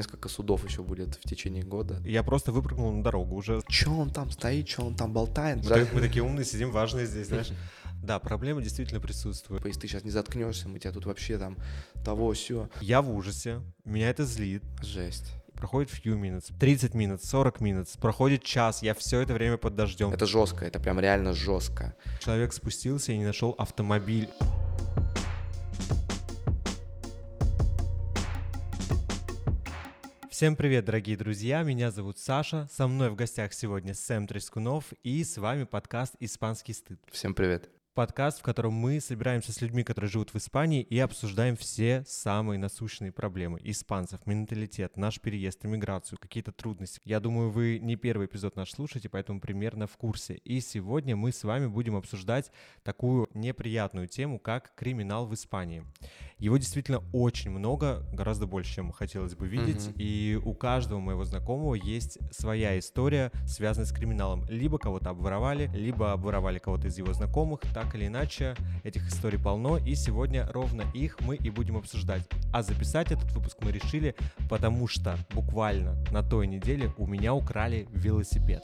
несколько судов еще будет в течение года. Я просто выпрыгнул на дорогу уже. Че он там стоит, че он там болтает? Мы, мы такие умные сидим, важные здесь, знаешь. Да, проблема действительно присутствует. Если ты сейчас не заткнешься, мы тебя тут вообще там того все. Я в ужасе, меня это злит. Жесть. Проходит few minutes, 30 минут, 40 минут, проходит час, я все это время под дождем. Это жестко, это прям реально жестко. Человек спустился и не нашел автомобиль. Всем привет, дорогие друзья! Меня зовут Саша. Со мной в гостях сегодня Сэм Трескунов и с вами подкаст «Испанский стыд». Всем привет. Подкаст, в котором мы собираемся с людьми, которые живут в Испании, и обсуждаем все самые насущные проблемы испанцев, менталитет, наш переезд, иммиграцию, какие-то трудности. Я думаю, вы не первый эпизод наш слушаете, поэтому примерно в курсе. И сегодня мы с вами будем обсуждать такую неприятную тему, как криминал в Испании. Его действительно очень много, гораздо больше, чем хотелось бы видеть, Мгм. и у каждого моего знакомого есть своя история, связанная с криминалом. Либо кого-то обворовали, либо обворовали кого-то из его знакомых, так или иначе, этих историй полно, и сегодня ровно их мы и будем обсуждать. А записать этот выпуск мы решили, потому что буквально на той неделе у меня украли велосипед.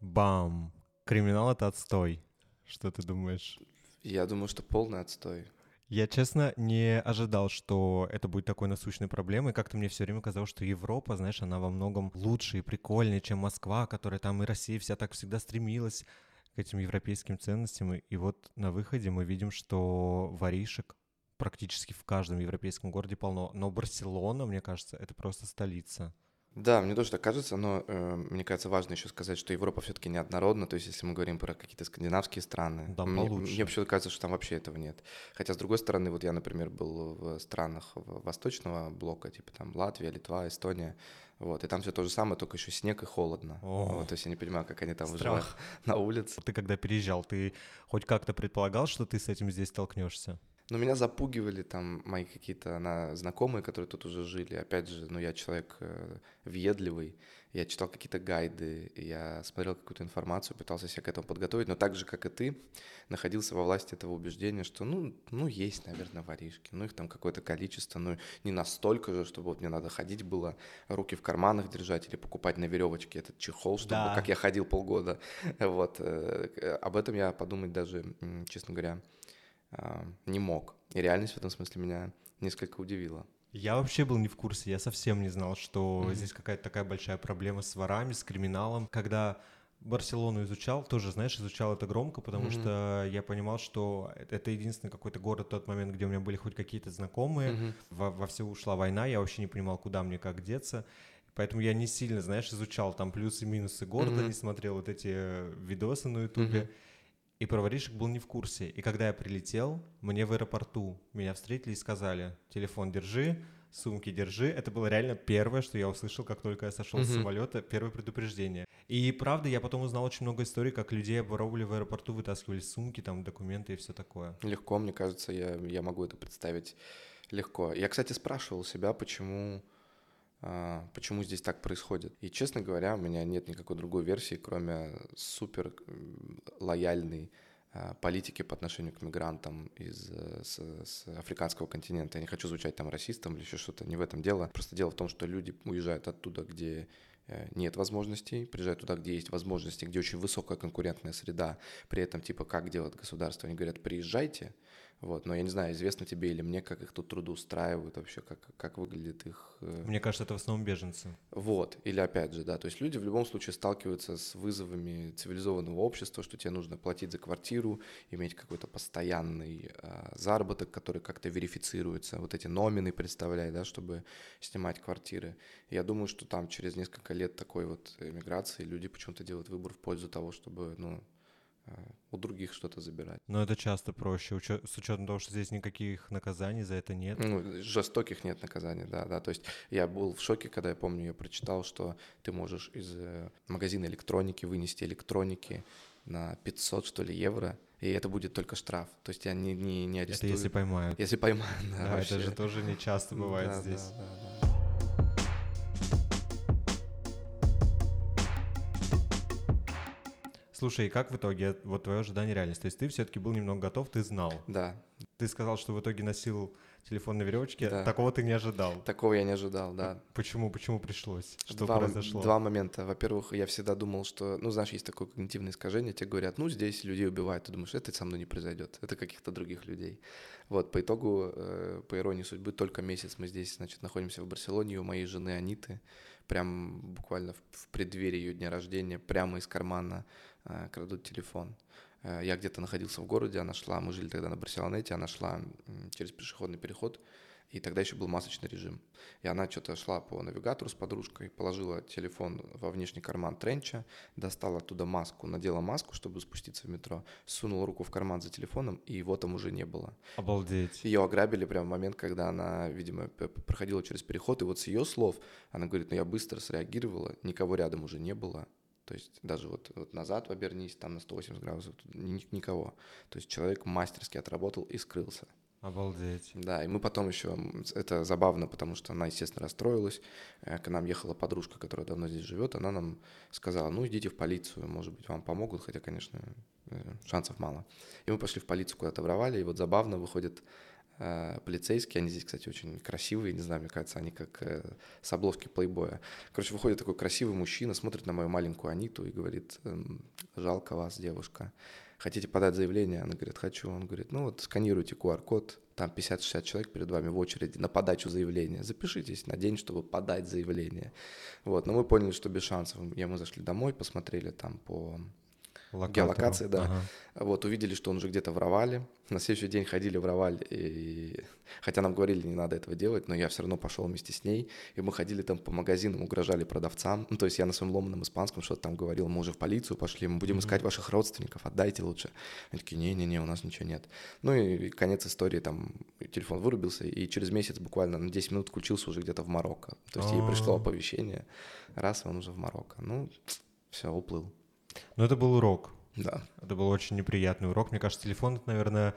Бам! Криминал — это отстой. Что ты думаешь? Я думаю, что полный отстой. Я, честно, не ожидал, что это будет такой насущной проблемой. Как-то мне все время казалось, что Европа, знаешь, она во многом лучше и прикольнее, чем Москва, которая там и Россия вся так всегда стремилась к этим европейским ценностям. И вот на выходе мы видим, что воришек практически в каждом европейском городе полно. Но Барселона, мне кажется, это просто столица. Да, мне тоже так кажется, но э, мне кажется важно еще сказать, что Европа все-таки неоднородна. То есть, если мы говорим про какие-то скандинавские страны, Да, мне, получше. мне почему-то кажется, что там вообще этого нет. Хотя, с другой стороны, вот я, например, был в странах восточного блока, типа там Латвия, Литва, Эстония, вот, и там все то же самое, только еще снег и холодно. О. Вот, то есть я не понимаю, как они там Страх. выживают на улице. Ты когда переезжал, ты хоть как-то предполагал, что ты с этим здесь столкнешься? Но меня запугивали там мои какие-то на, знакомые, которые тут уже жили. Опять же, ну я человек э, въедливый, я читал какие-то гайды, я смотрел какую-то информацию, пытался себя к этому подготовить, но так же, как и ты, находился во власти этого убеждения, что ну, ну есть, наверное, воришки, ну их там какое-то количество, ну не настолько же, чтобы вот мне надо ходить было, руки в карманах держать или покупать на веревочке этот чехол, чтобы, Да. как я ходил полгода. Вот, э, э, об этом я подумать даже, честно говоря, не мог. И реальность в этом смысле меня несколько удивила. Я вообще был не в курсе, я совсем не знал, что Мгм. здесь какая-то такая большая проблема с ворами, с криминалом. Когда Барселону изучал, тоже, знаешь, изучал это громко, потому Мгм. что я понимал, что это- единственный какой-то город в тот момент, где у меня были хоть какие-то знакомые. Мгм. Во, во все ушла война, я вообще не понимал, куда мне как деться. Поэтому я не сильно, знаешь, изучал там плюсы и минусы города, Мгм. не смотрел вот эти видосы на ютубе. Мгм. И про воришек был не в курсе. И когда я прилетел, мне в аэропорту меня встретили и сказали, телефон держи, сумки держи. Это было реально первое, что я услышал, как только я сошел с Мгм. самолета, первое предупреждение. И правда, я потом узнал очень много историй, как людей обворовывали в аэропорту, вытаскивали сумки, там документы и все такое. Легко, мне кажется, я, я могу это представить легко. Я, кстати, спрашивал себя, почему, почему здесь так происходит. И, честно говоря, у меня нет никакой другой версии, кроме супер лояльной а, политики по отношению к мигрантам из э, с, с африканского континента. Я не хочу звучать там расистом или еще что-то, не в этом дело. Просто дело в том, что люди уезжают оттуда, где э, нет возможностей, приезжают туда, где есть возможности, где очень высокая конкурентная среда, при этом, типа, как делает государство? Они говорят, приезжайте, вот, но я не знаю, известно тебе или мне, как их тут трудоустраивают вообще, как, как выглядит их... э, Мне кажется, это в основном беженцы. Вот, или опять же, да, то есть люди в любом случае сталкиваются с вызовами цивилизованного общества, что тебе нужно платить за квартиру, иметь какой-то постоянный а, заработок, который как-то верифицируется, вот эти номины представляй, да, чтобы снимать квартиры. Я думаю, что там через несколько лет такой вот эмиграции люди почему-то делают выбор в пользу того, чтобы, ну, у других что-то забирать. Но это часто проще, учё- с учетом того, что здесь никаких наказаний за это нет. Ну, жестоких нет наказаний, да, да. То есть я был в шоке, когда я помню, я прочитал, что ты можешь из э, магазина электроники вынести электроники на 500, что ли, евро, и это будет только штраф. То есть я не, не, не Это арестую. если поймают. Если поймают, да, Да, вообще. это же тоже не часто бывает Да, здесь. да, да, да. Слушай, и как в итоге вот твое ожидание реальности? То есть ты все-таки был немного готов, ты знал. Да. Ты сказал, что в итоге носил телефон на веревочке. Да. Такого ты не ожидал. Такого я не ожидал, да. Почему? Почему пришлось? Что два, произошло? Два момента. Во-первых, я всегда думал, что, ну, знаешь, есть такое когнитивное искажение, тебе говорят, ну, здесь людей убивают, ты думаешь, это со мной не произойдет, это каких-то других людей. Вот, по итогу, э, по иронии судьбы, только месяц мы здесь, значит, находимся в Барселоне, у моей жены Аниты, прям буквально в, в преддверии ее дня рождения, прямо из кармана э, крадут телефон. Э, я где-то находился в городе, она шла, мы жили тогда на Барселонете, она шла через пешеходный переход, и тогда еще был масочный режим. И она что-то шла по навигатору с подружкой, положила телефон во внешний карман тренча, достала оттуда маску, надела маску, чтобы спуститься в метро, сунула руку в карман за телефоном, и его там уже не было. Обалдеть. Ее ограбили прямо в момент, когда она, видимо, проходила через переход, и вот с ее слов она говорит, ну я быстро среагировала, никого рядом уже не было, то есть даже вот, вот назад обернись, там на 180 градусов, никого. То есть человек мастерски отработал и скрылся. Обалдеть. Да, и мы потом еще, это забавно, потому что она, естественно, расстроилась. Э, к нам ехала подружка, которая давно здесь живет, она нам сказала, ну, идите в полицию, может быть, вам помогут, хотя, конечно, э, шансов мало. И мы пошли в полицию куда-то в и вот забавно выходит полицейские, они здесь, кстати, очень красивые, не знаю, мне кажется, они как э, с обложки плейбоя. Короче, выходит такой красивый мужчина, смотрит на мою маленькую Аниту и говорит, эм, жалко вас, девушка хотите подать заявление? Она говорит, хочу. Он говорит, ну вот сканируйте QR-код, там 50-60 человек перед вами в очереди на подачу заявления. Запишитесь на день, чтобы подать заявление. Вот, но мы поняли, что без шансов. Я, мы зашли домой, посмотрели там по Локатору. геолокации, да. Ага. Вот, увидели, что он уже где-то воровали. На следующий день ходили в Раваль, и... хотя нам говорили, не надо этого делать, но я все равно пошел вместе с ней, и мы ходили там по магазинам, угрожали продавцам. Ну, то есть я на своем ломаном испанском что-то там говорил, мы уже в полицию пошли, мы будем mm-hmm. искать ваших родственников, отдайте лучше. Они такие, не-не-не, у нас ничего нет. Ну и конец истории, там телефон вырубился, и через месяц буквально на 10 минут включился уже где-то в Марокко. То есть ей пришло оповещение, раз, он уже в Марокко. Ну, все, уплыл. Ну, это был урок. Да. Это был очень неприятный урок. Мне кажется, телефон это, наверное,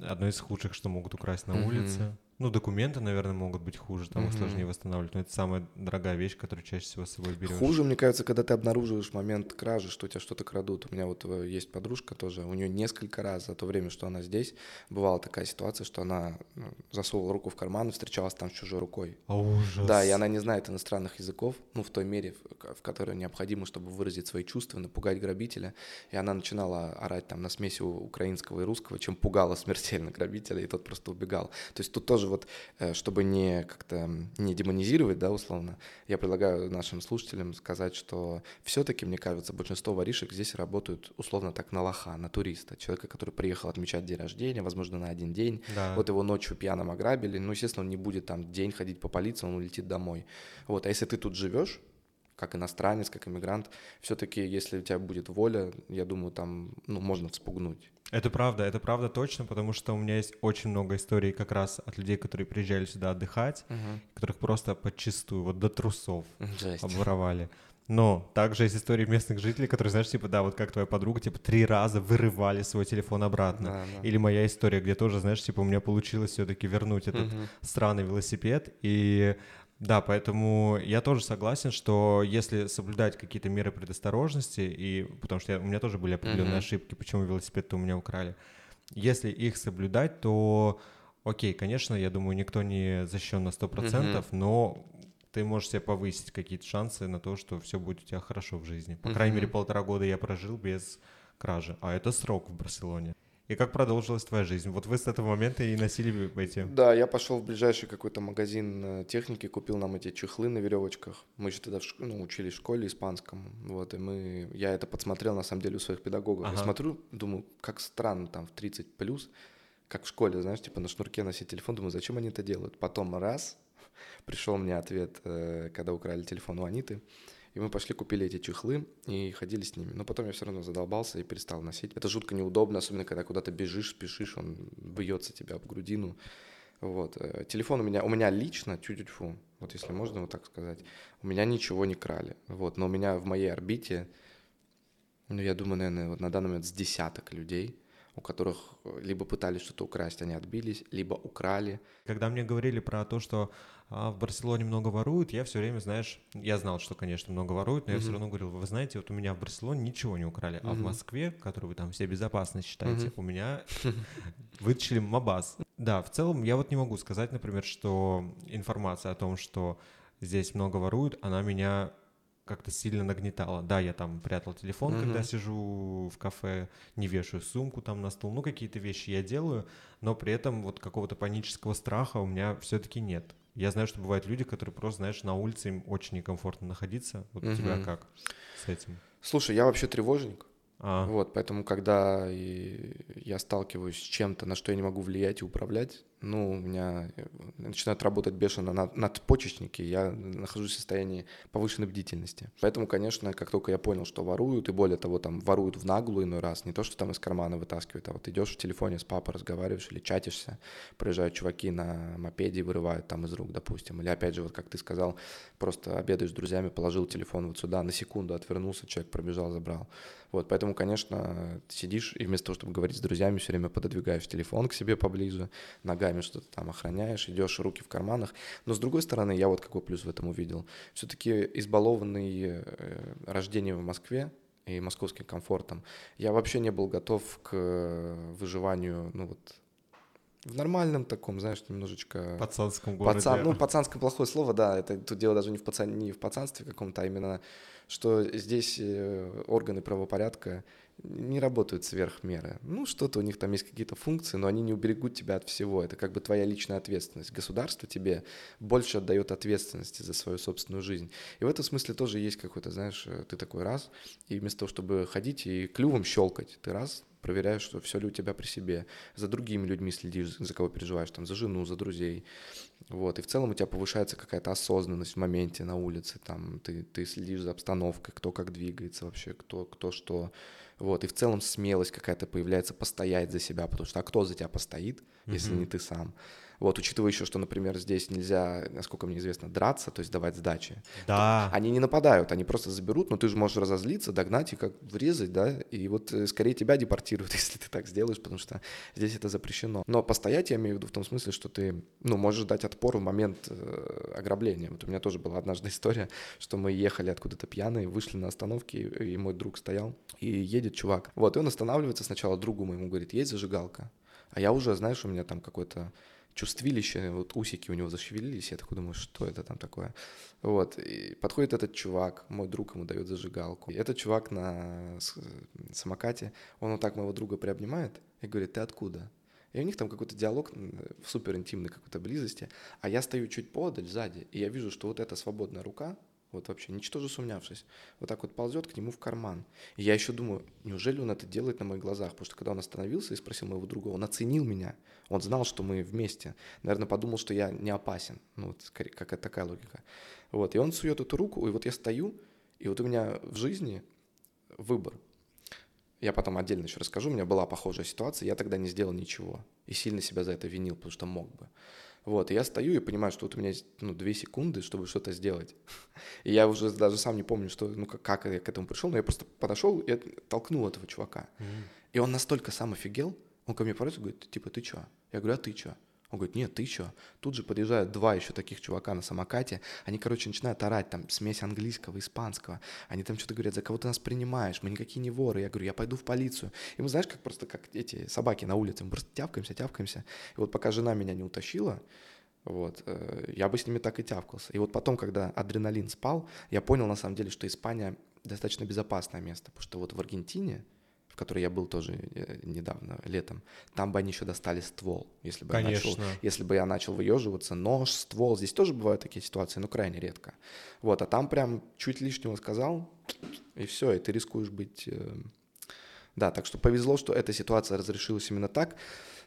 одно из худших, что могут украсть на mm-hmm. улице. Ну, документы, наверное, могут быть хуже, там их сложнее восстанавливать. Но это самая дорогая вещь, которую чаще всего с собой берешь. Хуже, мне кажется, когда ты обнаруживаешь момент кражи, что у тебя что-то крадут. У меня вот э, есть подружка тоже, у нее несколько раз за то время, что она здесь, бывала такая ситуация, что она ну, засовывала руку в карман и встречалась там с чужой рукой. А ужас. Да, и она не знает иностранных языков, ну, в той мере, в которой необходимо, чтобы выразить свои чувства, напугать грабителя. И она начинала орать там на смеси украинского и русского, чем пугала смертельно грабителя, и тот просто убегал. То есть тут тоже вот, э, чтобы не как-то не демонизировать, да, условно, я предлагаю нашим слушателям сказать, что все-таки, мне кажется, большинство воришек здесь работают условно так на лоха, на туриста, человека, который приехал отмечать день рождения, возможно, на один день, да. вот его ночью пьяным ограбили, ну, естественно, он не будет там день ходить по полиции, он улетит домой. Вот, а если ты тут живешь, как иностранец, как иммигрант, все-таки, если у тебя будет воля, я думаю, там ну, можно вспугнуть. Это правда, это правда точно, потому что у меня есть очень много историй как раз от людей, которые приезжали сюда отдыхать, угу. которых просто подчистую, вот до трусов Жесть. обворовали. Но также есть истории местных жителей, которые, знаешь, типа, да, вот как твоя подруга, типа, три раза вырывали свой телефон обратно. Да, да. Или моя история, где тоже, знаешь, типа, у меня получилось все-таки вернуть этот угу. странный велосипед, и да, поэтому я тоже согласен, что если соблюдать какие-то меры предосторожности, и потому что я, у меня тоже были определенные mm-hmm. ошибки, почему велосипед-то у меня украли, если их соблюдать, то окей, конечно, я думаю, никто не защищен на 100%, mm-hmm. но ты можешь себе повысить какие-то шансы на то, что все будет у тебя хорошо в жизни. По mm-hmm. крайней мере, полтора года я прожил без кражи, а это срок в Барселоне. И как продолжилась твоя жизнь? Вот вы с этого момента и носили эти... Да, я пошел в ближайший какой-то магазин э, техники, купил нам эти чехлы на веревочках. Мы еще тогда в шк... ну, учились в школе испанскому. Вот, и мы... Я это подсмотрел, на самом деле, у своих педагогов. Ага. Я смотрю, думаю, как странно, там, в 30 плюс, как в школе, знаешь, типа на шнурке носить телефон. Думаю, зачем они это делают? Потом раз, пришел мне ответ, э, когда украли телефон у Аниты. И мы пошли, купили эти чехлы и ходили с ними. Но потом я все равно задолбался и перестал носить. Это жутко неудобно, особенно когда куда-то бежишь, спешишь, он бьется тебя об грудину. Вот. Э, телефон у меня, у меня лично, чуть-чуть, вот если можно вот так сказать, у меня ничего не крали. Вот. Но у меня в моей орбите, ну, я думаю, наверное, вот на данный момент с десяток людей, у которых э, либо пытались что-то украсть, они отбились, либо украли. Когда мне говорили про то, что а, в Барселоне много воруют, я все время, знаешь, я знал, что, конечно, много воруют, но mm-hmm. я все равно говорил, вы знаете, вот у меня в Барселоне ничего не украли, mm-hmm. а в Москве, которую вы там все безопасно считаете, mm-hmm. у меня вытащили Мабас. Да, в целом я вот не могу сказать, например, что информация о том, что здесь много воруют, она меня как-то сильно нагнетало. Да, я там прятал телефон, mm-hmm. когда сижу в кафе, не вешаю сумку там на стул, ну какие-то вещи я делаю, но при этом вот какого-то панического страха у меня все-таки нет. Я знаю, что бывают люди, которые просто, знаешь, на улице им очень некомфортно находиться. Вот mm-hmm. у тебя как с этим? Слушай, я вообще тревожник. А. Вот, поэтому, когда я сталкиваюсь с чем-то, на что я не могу влиять и управлять, ну, у меня э, начинают работать бешено над, надпочечники, я нахожусь в состоянии повышенной бдительности. Поэтому, конечно, как только я понял, что воруют, и более того, там воруют в наглую иной раз, не то, что там из кармана вытаскивают, а вот идешь в телефоне с папой разговариваешь или чатишься, проезжают чуваки на мопеде и вырывают там из рук, допустим. Или опять же, вот как ты сказал, просто обедаешь с друзьями, положил телефон вот сюда, на секунду отвернулся, человек пробежал, забрал. Вот, поэтому, конечно, сидишь и вместо того, чтобы говорить с друзьями, все время пододвигаешь телефон к себе поближе, ногами что-то там охраняешь, идешь руки в карманах. Но с другой стороны, я вот какой плюс в этом увидел. Все-таки избалованный э, рождением в Москве, и московским комфортом. Я вообще не был готов к выживанию, ну вот, в нормальном таком, знаешь, немножечко... Пацанском городе. Пацан, ну, пацанское плохое слово, да, это тут дело даже не в, пацан, не в пацанстве каком-то, а именно что здесь э, органы правопорядка не работают сверх меры. Ну, что-то у них там есть какие-то функции, но они не уберегут тебя от всего. Это как бы твоя личная ответственность. Государство тебе больше отдает ответственности за свою собственную жизнь. И в этом смысле тоже есть какой-то, знаешь, э, ты такой раз, и вместо того, чтобы ходить и клювом щелкать, ты раз, проверяешь, что все ли у тебя при себе, за другими людьми следишь, за кого переживаешь, там, за жену, за друзей, вот, и в целом у тебя повышается какая-то осознанность в моменте на улице, там, ты, ты следишь за обстановкой, кто как двигается вообще, кто, кто что, вот, и в целом смелость какая-то появляется постоять за себя, потому что а кто за тебя постоит, mm-hmm. если не ты сам, вот, учитывая еще, что, например, здесь нельзя, насколько мне известно, драться, то есть давать сдачи. Да. Они не нападают, они просто заберут, но ты же можешь разозлиться, догнать и как врезать, да, и вот э, скорее тебя депортируют, если ты так сделаешь, потому что здесь это запрещено. Но постоять я имею в виду в том смысле, что ты, ну, можешь дать отпор в момент э, ограбления. Вот у меня тоже была однажды история, что мы ехали откуда-то пьяные, вышли на остановке, и мой друг стоял, и едет чувак. Вот, и он останавливается сначала другу моему, говорит, есть зажигалка? А я уже, знаешь, у меня там какой-то чувствилище, вот усики у него зашевелились, я такой думаю, что это там такое. Вот, и подходит этот чувак, мой друг ему дает зажигалку. И этот чувак на самокате, он вот так моего друга приобнимает и говорит, ты откуда? И у них там какой-то диалог в супер интимной какой-то близости, а я стою чуть подаль сзади, и я вижу, что вот эта свободная рука, вот вообще, ничтоже сумнявшись, вот так вот ползет к нему в карман. И я еще думаю, неужели он это делает на моих глазах? Потому что когда он остановился и спросил моего друга, он оценил меня, он знал, что мы вместе. Наверное, подумал, что я не опасен. Ну, вот какая-то такая логика. Вот, и он сует эту руку, и вот я стою, и вот у меня в жизни выбор. Я потом отдельно еще расскажу, у меня была похожая ситуация, я тогда не сделал ничего. И сильно себя за это винил, потому что мог бы. Вот, и я стою и понимаю, что вот у меня есть, ну, две секунды, чтобы что-то сделать. И я уже даже сам не помню, что, ну, как, как я к этому пришел, но я просто подошел и толкнул этого чувака. Mm. И он настолько сам офигел, он ко мне подходит и говорит, типа, ты чё? Я говорю, а ты чё? Он говорит, нет, ты чё? Тут же подъезжают два еще таких чувака на самокате. Они, короче, начинают орать, там, смесь английского, испанского. Они там что-то говорят, за кого ты нас принимаешь? Мы никакие не воры. Я говорю, я пойду в полицию. И мы, знаешь, как просто, как эти собаки на улице, мы просто тявкаемся, тявкаемся. И вот пока жена меня не утащила, вот, э, я бы с ними так и тявкался. И вот потом, когда адреналин спал, я понял, на самом деле, что Испания достаточно безопасное место, потому что вот в Аргентине, которой я был тоже э, недавно, летом, там бы они еще достали ствол, если бы, Конечно. я начал, если бы я начал выеживаться. Нож, ствол, здесь тоже бывают такие ситуации, но крайне редко. Вот, а там прям чуть лишнего сказал, и все, и ты рискуешь быть... Э, да, так что повезло, что эта ситуация разрешилась именно так.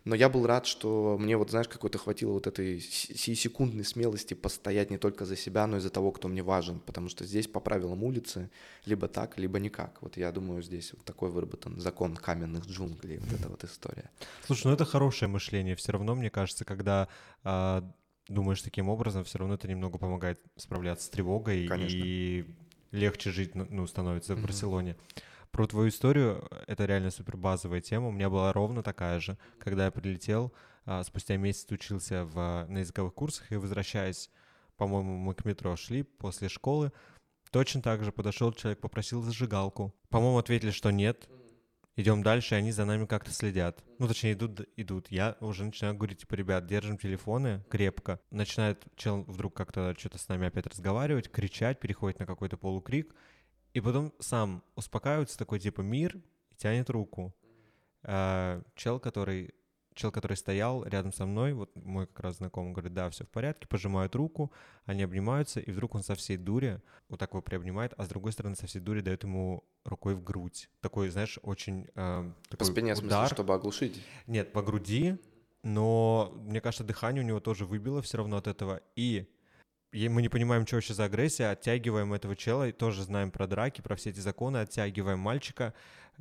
Но я был рад, что мне вот, знаешь, какой-то хватило вот этой секундной смелости постоять не только за себя, но и за того, кто мне важен. Потому что здесь по правилам улицы либо так, либо никак. Вот я думаю, здесь вот такой выработан закон каменных джунглей, вот эта вот история. Слушай, ну это хорошее мышление. Все равно, мне кажется, когда а, думаешь таким образом, все равно это немного помогает справляться с тревогой Конечно. и легче жить, ну, становится в mm-hmm. Про твою историю, это реально супер базовая тема. У меня была ровно такая же. Когда я прилетел, а, спустя месяц учился в, на языковых курсах и возвращаясь, по-моему, мы к метро шли после школы, точно так же подошел человек, попросил зажигалку. По-моему, ответили, что нет. Идем дальше, и они за нами как-то следят. Ну, точнее, идут, идут. Я уже начинаю говорить, типа, ребят, держим телефоны крепко. Начинает чел вдруг как-то что-то с нами опять разговаривать, кричать, переходит на какой-то полукрик. И потом сам успокаивается, такой, типа, мир, и тянет руку. А, чел, который чел, который стоял рядом со мной, вот мой как раз знакомый, говорит, да, все в порядке, пожимают руку, они обнимаются, и вдруг он со всей дури вот так его приобнимает, а с другой стороны со всей дури дает ему рукой в грудь. Такой, знаешь, очень э, такой По спине, удар. в смысле, чтобы оглушить? Нет, по груди, но мне кажется, дыхание у него тоже выбило все равно от этого, и мы не понимаем, что вообще за агрессия, оттягиваем этого чела, и тоже знаем про драки, про все эти законы, оттягиваем мальчика,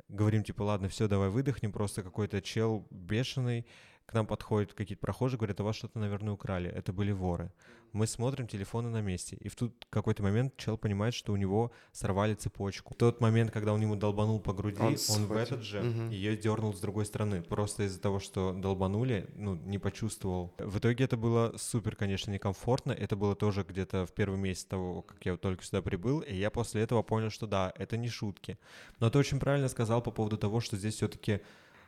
говорим, типа, ладно, все, давай выдохнем, просто какой-то чел бешеный, к нам подходят какие-то прохожие, говорят, у вас что-то, наверное, украли. Это были воры. Мы смотрим, телефоны на месте. И в тут какой-то момент чел понимает, что у него сорвали цепочку. В тот момент, когда он ему долбанул по груди, он, он в этот же угу. ее дернул с другой стороны. Просто из-за того, что долбанули, ну, не почувствовал. В итоге это было супер, конечно, некомфортно. Это было тоже где-то в первый месяц того, как я только сюда прибыл. И я после этого понял, что да, это не шутки. Но ты очень правильно сказал по поводу того, что здесь все-таки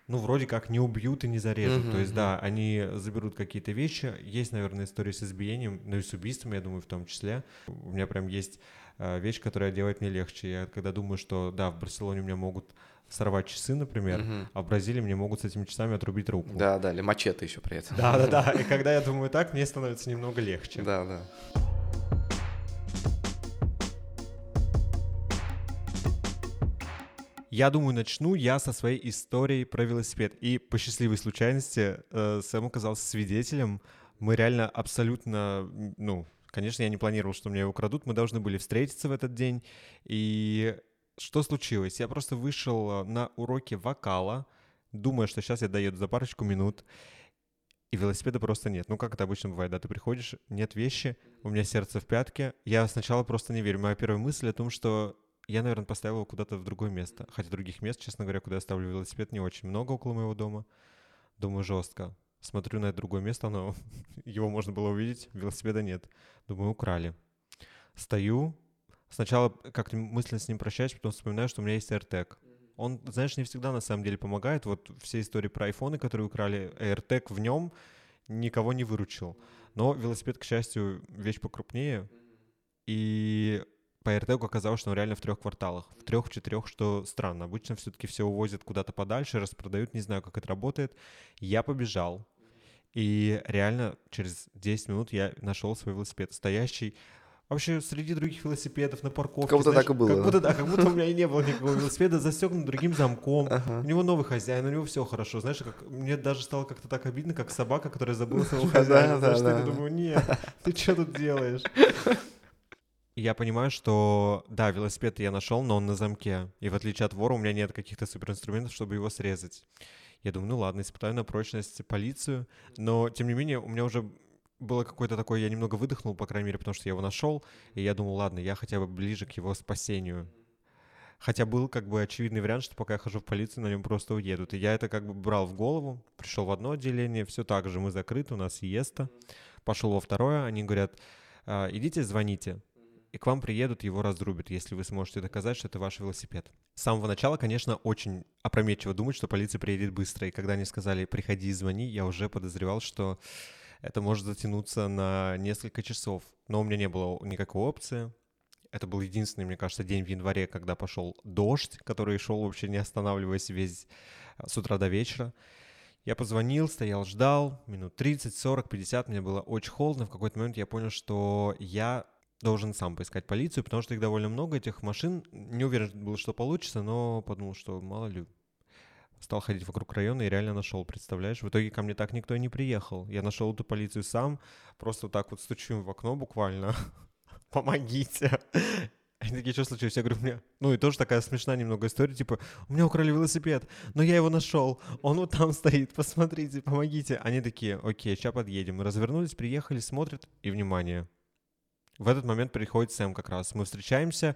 ну, вроде как не убьют и не зарежут. Mm-hmm. То есть, да, они заберут какие-то вещи. Есть, наверное, история с избиением, ну и с убийством, я думаю, в том числе. У меня прям есть э, вещь, которая делает мне легче. Я когда думаю, что, да, в Барселоне у меня могут сорвать часы, например, mm-hmm. а в Бразилии мне могут с этими часами отрубить руку. Да, да, или мачете еще при этом. Да, да, да. И когда я думаю так, мне становится немного легче. Да, да. Я думаю, начну я со своей историей про велосипед. И по счастливой случайности э, Сэм оказался свидетелем. Мы реально абсолютно, ну, конечно, я не планировал, что мне его крадут. Мы должны были встретиться в этот день. И что случилось? Я просто вышел на уроки вокала, думая, что сейчас я доеду за парочку минут. И велосипеда просто нет. Ну, как это обычно бывает, да, ты приходишь, нет вещи, у меня сердце в пятке. Я сначала просто не верю. Моя первая мысль о том, что я, наверное, поставил его куда-то в другое место. Хотя других мест, честно говоря, куда я ставлю велосипед, не очень много около моего дома. Думаю, жестко. Смотрю на это другое место, но его можно было увидеть, велосипеда нет. Думаю, украли. Стою, сначала как-то мысленно с ним прощаюсь, потом вспоминаю, что у меня есть AirTag. Он, знаешь, не всегда на самом деле помогает. Вот все истории про айфоны, которые украли, AirTag в нем никого не выручил. Но велосипед, к счастью, вещь покрупнее. И по AirTag оказалось, что он реально в трех кварталах. В трех, в четырех, что странно. Обычно все-таки все увозят куда-то подальше, распродают, не знаю, как это работает. Я побежал, и реально через 10 минут я нашел свой велосипед, стоящий вообще среди других велосипедов на парковке. Как будто знаешь, так и было. Как будто, да, как будто у меня и не было никакого велосипеда, застегнут другим замком. Ага. У него новый хозяин, у него все хорошо. Знаешь, как, мне даже стало как-то так обидно, как собака, которая забыла своего хозяина. Знаешь, да, я думаю, нет, ты что тут делаешь? я понимаю, что, да, велосипед я нашел, но он на замке. И в отличие от вора у меня нет каких-то суперинструментов, чтобы его срезать. Я думаю, ну ладно, испытаю на прочность полицию. Но, тем не менее, у меня уже было какое-то такое, я немного выдохнул, по крайней мере, потому что я его нашел. И я думал, ладно, я хотя бы ближе к его спасению. Хотя был как бы очевидный вариант, что пока я хожу в полицию, на нем просто уедут. И я это как бы брал в голову, пришел в одно отделение, все так же, мы закрыты, у нас сиеста. Пошел во второе, они говорят, «А, идите, звоните и к вам приедут, его разрубят, если вы сможете доказать, что это ваш велосипед. С самого начала, конечно, очень опрометчиво думать, что полиция приедет быстро. И когда они сказали «приходи и звони», я уже подозревал, что это может затянуться на несколько часов. Но у меня не было никакой опции. Это был единственный, мне кажется, день в январе, когда пошел дождь, который шел вообще не останавливаясь весь э, с утра до вечера. Я позвонил, стоял, ждал, минут 30, 40, 50, мне было очень холодно. В какой-то момент я понял, что я должен сам поискать полицию, потому что их довольно много, этих машин. Не уверен был, что получится, но подумал, что мало ли. Стал ходить вокруг района и реально нашел, представляешь? В итоге ко мне так никто и не приехал. Я нашел эту полицию сам, просто так вот стучу в окно буквально. Помогите. Они такие, что случилось? Я говорю, мне... Ну и тоже такая смешная немного история, типа, у меня украли велосипед, но я его нашел, он вот там стоит, посмотрите, помогите. Они такие, окей, сейчас подъедем. Развернулись, приехали, смотрят, и, внимание, в этот момент приходит Сэм как раз. Мы встречаемся,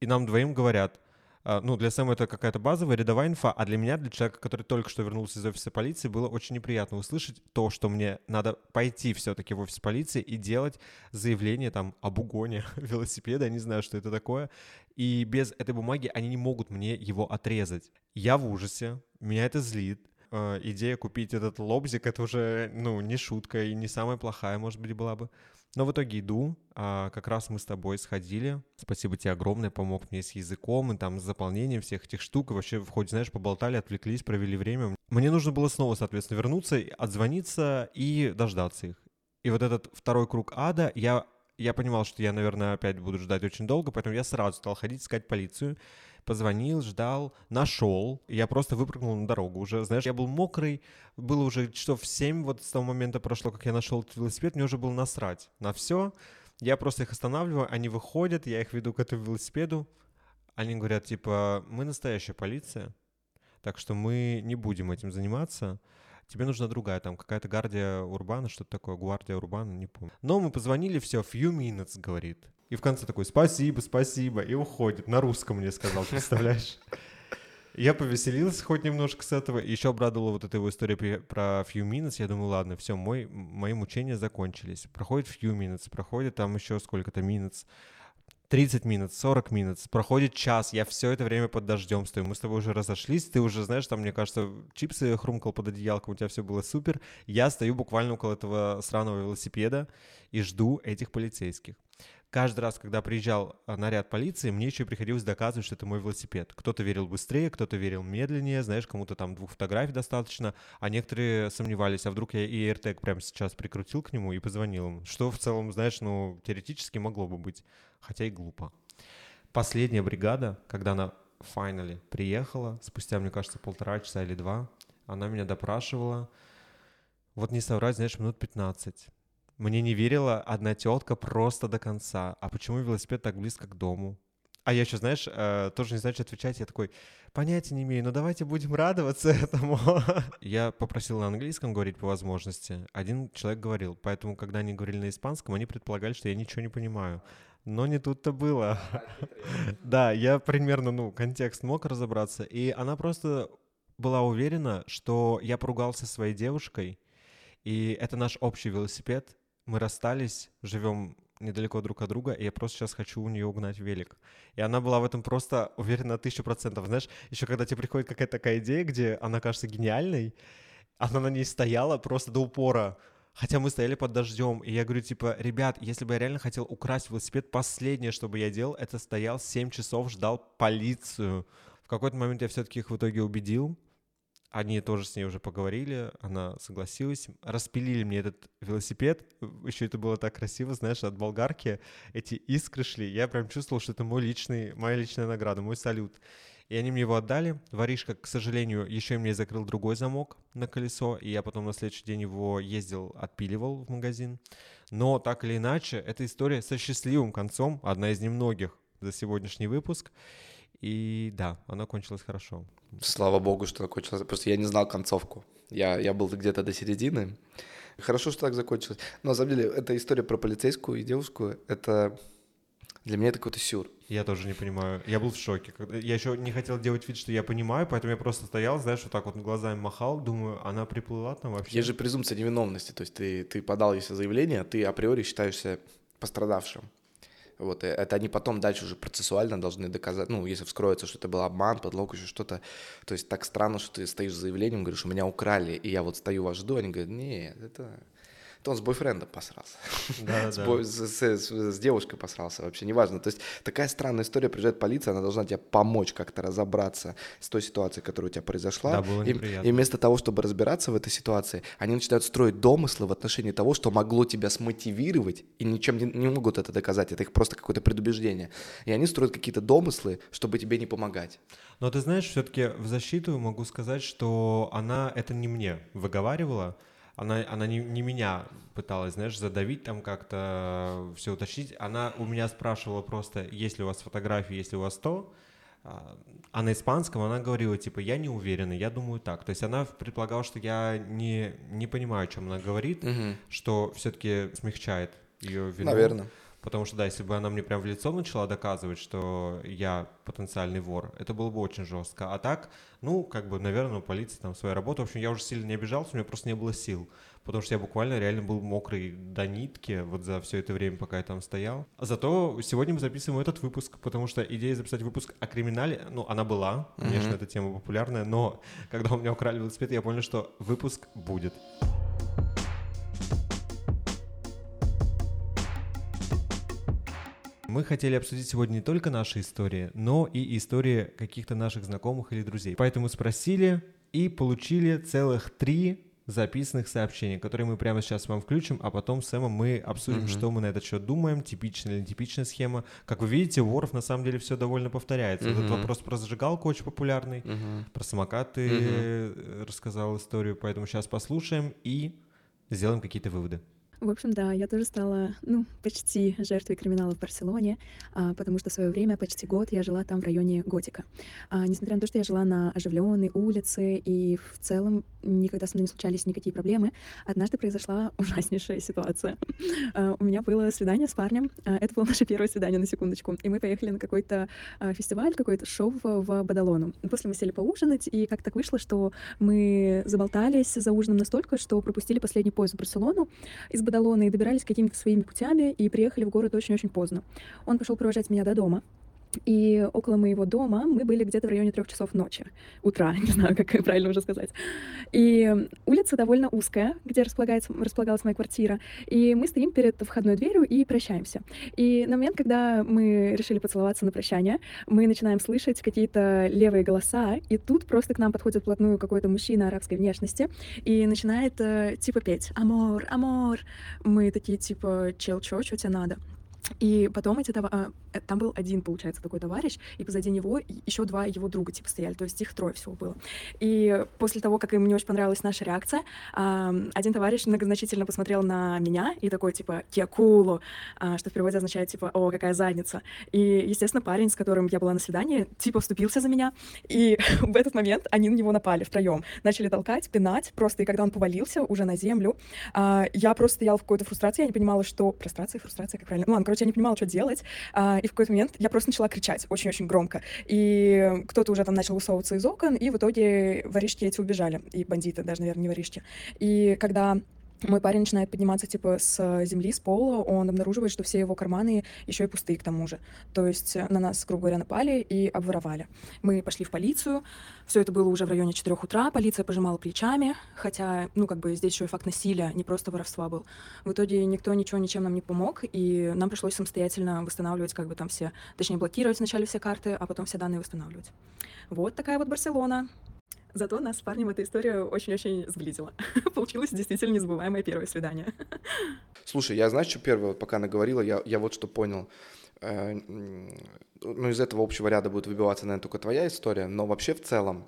и нам двоим говорят, А, ну, для Сэма это какая-то базовая рядовая инфа, а для меня, для человека, который только что вернулся из офиса полиции, было очень неприятно услышать то, что мне надо пойти все-таки в офис полиции и делать заявление там об угоне велосипеда, я не знаю, что это такое, и без этой бумаги они не могут мне его отрезать. Я в ужасе, меня это злит, а, идея купить этот лобзик, это уже, ну, не шутка и не самая плохая, может быть, была бы. Но в итоге иду, а как раз мы с тобой сходили. Спасибо тебе огромное, помог мне с языком и там с заполнением всех этих штук. И вообще в ходе, знаешь, поболтали, отвлеклись, провели время. Мне нужно было снова, соответственно, вернуться, отзвониться и дождаться их. И вот этот второй круг ада, я, я понимал, что я, наверное, опять буду ждать очень долго, поэтому я сразу стал ходить, искать полицию позвонил, ждал, нашел. Я просто выпрыгнул на дорогу уже. Знаешь, я был мокрый, было уже часов 7 вот с того момента прошло, как я нашел этот велосипед, мне уже было насрать на все. Я просто их останавливаю, они выходят, я их веду к этому велосипеду. Они говорят, типа, мы настоящая полиция, так что мы не будем этим заниматься тебе нужна другая, там какая-то гардия урбана, что-то такое, гвардия урбана, не помню. Но мы позвонили, все, few minutes, говорит. И в конце такой, спасибо, спасибо, и уходит. На русском мне сказал, представляешь? Я повеселился хоть немножко с этого. Еще обрадовала вот эта его история про few minutes. Я думаю, ладно, все, мой, мои мучения закончились. Проходит few minutes, проходит там еще сколько-то minutes. 30 минут, 40 минут, проходит час, я все это время под дождем стою, мы с тобой уже разошлись, ты уже, знаешь, там, мне кажется, чипсы хрумкал под одеялком, у тебя все было супер, я стою буквально около этого сраного велосипеда и жду этих полицейских каждый раз, когда приезжал а, наряд полиции, мне еще приходилось доказывать, что это мой велосипед. Кто-то верил быстрее, кто-то верил медленнее, знаешь, кому-то там двух фотографий достаточно, а некоторые сомневались, а вдруг я и AirTag прямо сейчас прикрутил к нему и позвонил им, что в целом, знаешь, ну, теоретически могло бы быть, хотя и глупо. Последняя бригада, когда она finally приехала, спустя, мне кажется, полтора часа или два, она меня допрашивала, вот не соврать, знаешь, минут 15. Мне не верила одна тетка просто до конца. А почему велосипед так близко к дому? А я еще, знаешь, э, тоже не знаю, что отвечать. Я такой, понятия не имею, но давайте будем радоваться этому. я попросил на английском говорить по возможности. Один человек говорил. Поэтому, когда они говорили на испанском, они предполагали, что я ничего не понимаю. Но не тут-то было. да, я примерно, ну, контекст мог разобраться. И она просто была уверена, что я поругался своей девушкой, и это наш общий велосипед, мы расстались, живем недалеко друг от друга, и я просто сейчас хочу у нее угнать велик. И она была в этом просто уверена на тысячу процентов. Знаешь, еще когда тебе приходит какая-то такая идея, где она кажется гениальной, она на ней стояла просто до упора. Хотя мы стояли под дождем, и я говорю, типа, ребят, если бы я реально хотел украсть велосипед, последнее, что бы я делал, это стоял 7 часов, ждал полицию. В какой-то момент я все-таки их в итоге убедил, они тоже с ней уже поговорили, она согласилась, распилили мне этот велосипед, еще это было так красиво, знаешь, от болгарки эти искры шли, я прям чувствовал, что это мой личный, моя личная награда, мой салют. И они мне его отдали. Воришка, к сожалению, еще мне закрыл другой замок на колесо, и я потом на следующий день его ездил, отпиливал в магазин. Но так или иначе, эта история со счастливым концом, одна из немногих за сегодняшний выпуск. И да, она кончилась хорошо. Слава богу, что закончилось. Просто я не знал концовку. Я, я был где-то до середины. Хорошо, что так закончилось. Но на самом деле, эта история про полицейскую и девушку, это для меня это какой-то сюр. Я тоже не понимаю. Я был в шоке. Я еще не хотел делать вид, что я понимаю, поэтому я просто стоял, знаешь, вот так вот глазами махал, думаю, она приплыла там вообще. Есть же презумпция невиновности, то есть ты, ты подал если заявление, а ты априори считаешься пострадавшим. Вот, и это они потом дальше уже процессуально должны доказать, ну, если вскроется, что это был обман, подлог, еще что-то. То есть так странно, что ты стоишь с заявлением, говоришь, у меня украли, и я вот стою вас жду, они говорят, нет, это то он с бойфрендом посрался. Да, с, да. Бой, с, с, с, с девушкой посрался, вообще неважно. То есть такая странная история, приезжает полиция, она должна тебе помочь как-то разобраться с той ситуацией, которая у тебя произошла. Да, было и, и вместо того, чтобы разбираться в этой ситуации, они начинают строить домыслы в отношении того, что могло тебя смотивировать, и ничем не, не могут это доказать, это их просто какое-то предубеждение. И они строят какие-то домыслы, чтобы тебе не помогать. Но ты знаешь, все-таки в защиту могу сказать, что она это не мне выговаривала, она, она не, не меня пыталась, знаешь, задавить там как-то, все уточнить. Она у меня спрашивала просто, есть ли у вас фотографии, есть ли у вас то. А, а на испанском она говорила, типа, я не уверена, я думаю так. То есть она предполагала, что я не, не понимаю, о чем она говорит, угу. что все-таки смягчает ее вину. Наверное. Потому что, да, если бы она мне прям в лицо начала доказывать, что я потенциальный вор, это было бы очень жестко. А так, ну, как бы, наверное, у полиции там своя работа. В общем, я уже сильно не обижался, у меня просто не было сил. Потому что я буквально реально был мокрый до нитки вот за все это время, пока я там стоял. Зато сегодня мы записываем этот выпуск, потому что идея записать выпуск о криминале, ну, она была, конечно, mm-hmm. эта тема популярная, но когда у меня украли велосипед, я понял, что выпуск будет. Мы хотели обсудить сегодня не только наши истории, но и истории каких-то наших знакомых или друзей. Поэтому спросили и получили целых три записанных сообщений, которые мы прямо сейчас вам включим, а потом с Сэмом мы обсудим, mm-hmm. что мы на этот счет думаем, типичная или нетипичная схема. Как вы видите, воров на самом деле все довольно повторяется. Mm-hmm. Этот вопрос про зажигалку очень популярный, mm-hmm. про самокаты mm-hmm. рассказал историю, поэтому сейчас послушаем и сделаем какие-то выводы. В общем, да, я тоже стала, ну, почти жертвой криминала в Барселоне, а, потому что в свое время, почти год, я жила там в районе Готика. А, несмотря на то, что я жила на оживленной улице и в целом никогда со мной не случались никакие проблемы, однажды произошла ужаснейшая ситуация. А, у меня было свидание с парнем, а, это было наше первое свидание, на секундочку, и мы поехали на какой-то а, фестиваль, какой-то шоу в, Бадалону. После мы сели поужинать, и как так вышло, что мы заболтались за ужином настолько, что пропустили последний поезд в Барселону. Из Бадалона и добирались какими-то своими путями и приехали в город очень-очень поздно. Он пошел провожать меня до дома, и около моего дома мы были где-то в районе трех часов ночи, утра, не знаю, как правильно уже сказать. И улица довольно узкая, где располагается, располагалась моя квартира. И мы стоим перед входной дверью и прощаемся. И на момент, когда мы решили поцеловаться на прощание, мы начинаем слышать какие-то левые голоса, и тут просто к нам подходит вплотную какой-то мужчина арабской внешности и начинает э, типа петь «Амор, амор». Мы такие типа «Чел, чё, чё тебе надо?» И потом эти товар... Э, там был один, получается, такой товарищ, и позади него еще два его друга типа стояли, то есть их трое всего было. И после того, как им не очень понравилась наша реакция, один товарищ многозначительно посмотрел на меня и такой типа «кекулу», а, что в переводе означает типа «о, какая задница». И, естественно, парень, с которым я была на свидании, типа вступился за меня, и в этот момент они на него напали втроем, начали толкать, пинать, просто, и когда он повалился уже на землю, а, я просто стояла в какой-то фрустрации, я не понимала, что... Прострация, фрустрация, как правильно? Ну, ладно, короче, я не понимала, что делать, а, и в какой-то момент я просто начала кричать очень-очень громко, и кто-то уже там начал высовываться из окон, и в итоге воришки эти убежали, и бандиты, даже, наверное, не воришки. И когда мой парень начинает подниматься типа с земли, с пола, он обнаруживает, что все его карманы еще и пустые к тому же. То есть на нас, грубо говоря, напали и обворовали. Мы пошли в полицию, все это было уже в районе 4 утра, полиция пожимала плечами, хотя, ну, как бы здесь еще и факт насилия, не просто воровства был. В итоге никто ничего ничем нам не помог, и нам пришлось самостоятельно восстанавливать как бы там все, точнее, блокировать вначале все карты, а потом все данные восстанавливать. Вот такая вот Барселона. Зато нас с парнем эта история очень-очень сблизила. Получилось действительно незабываемое первое свидание. Слушай, я знаешь, что первое, пока она говорила, я, я вот что понял. Э, ну, из этого общего ряда будет выбиваться, наверное, только твоя история, но вообще в целом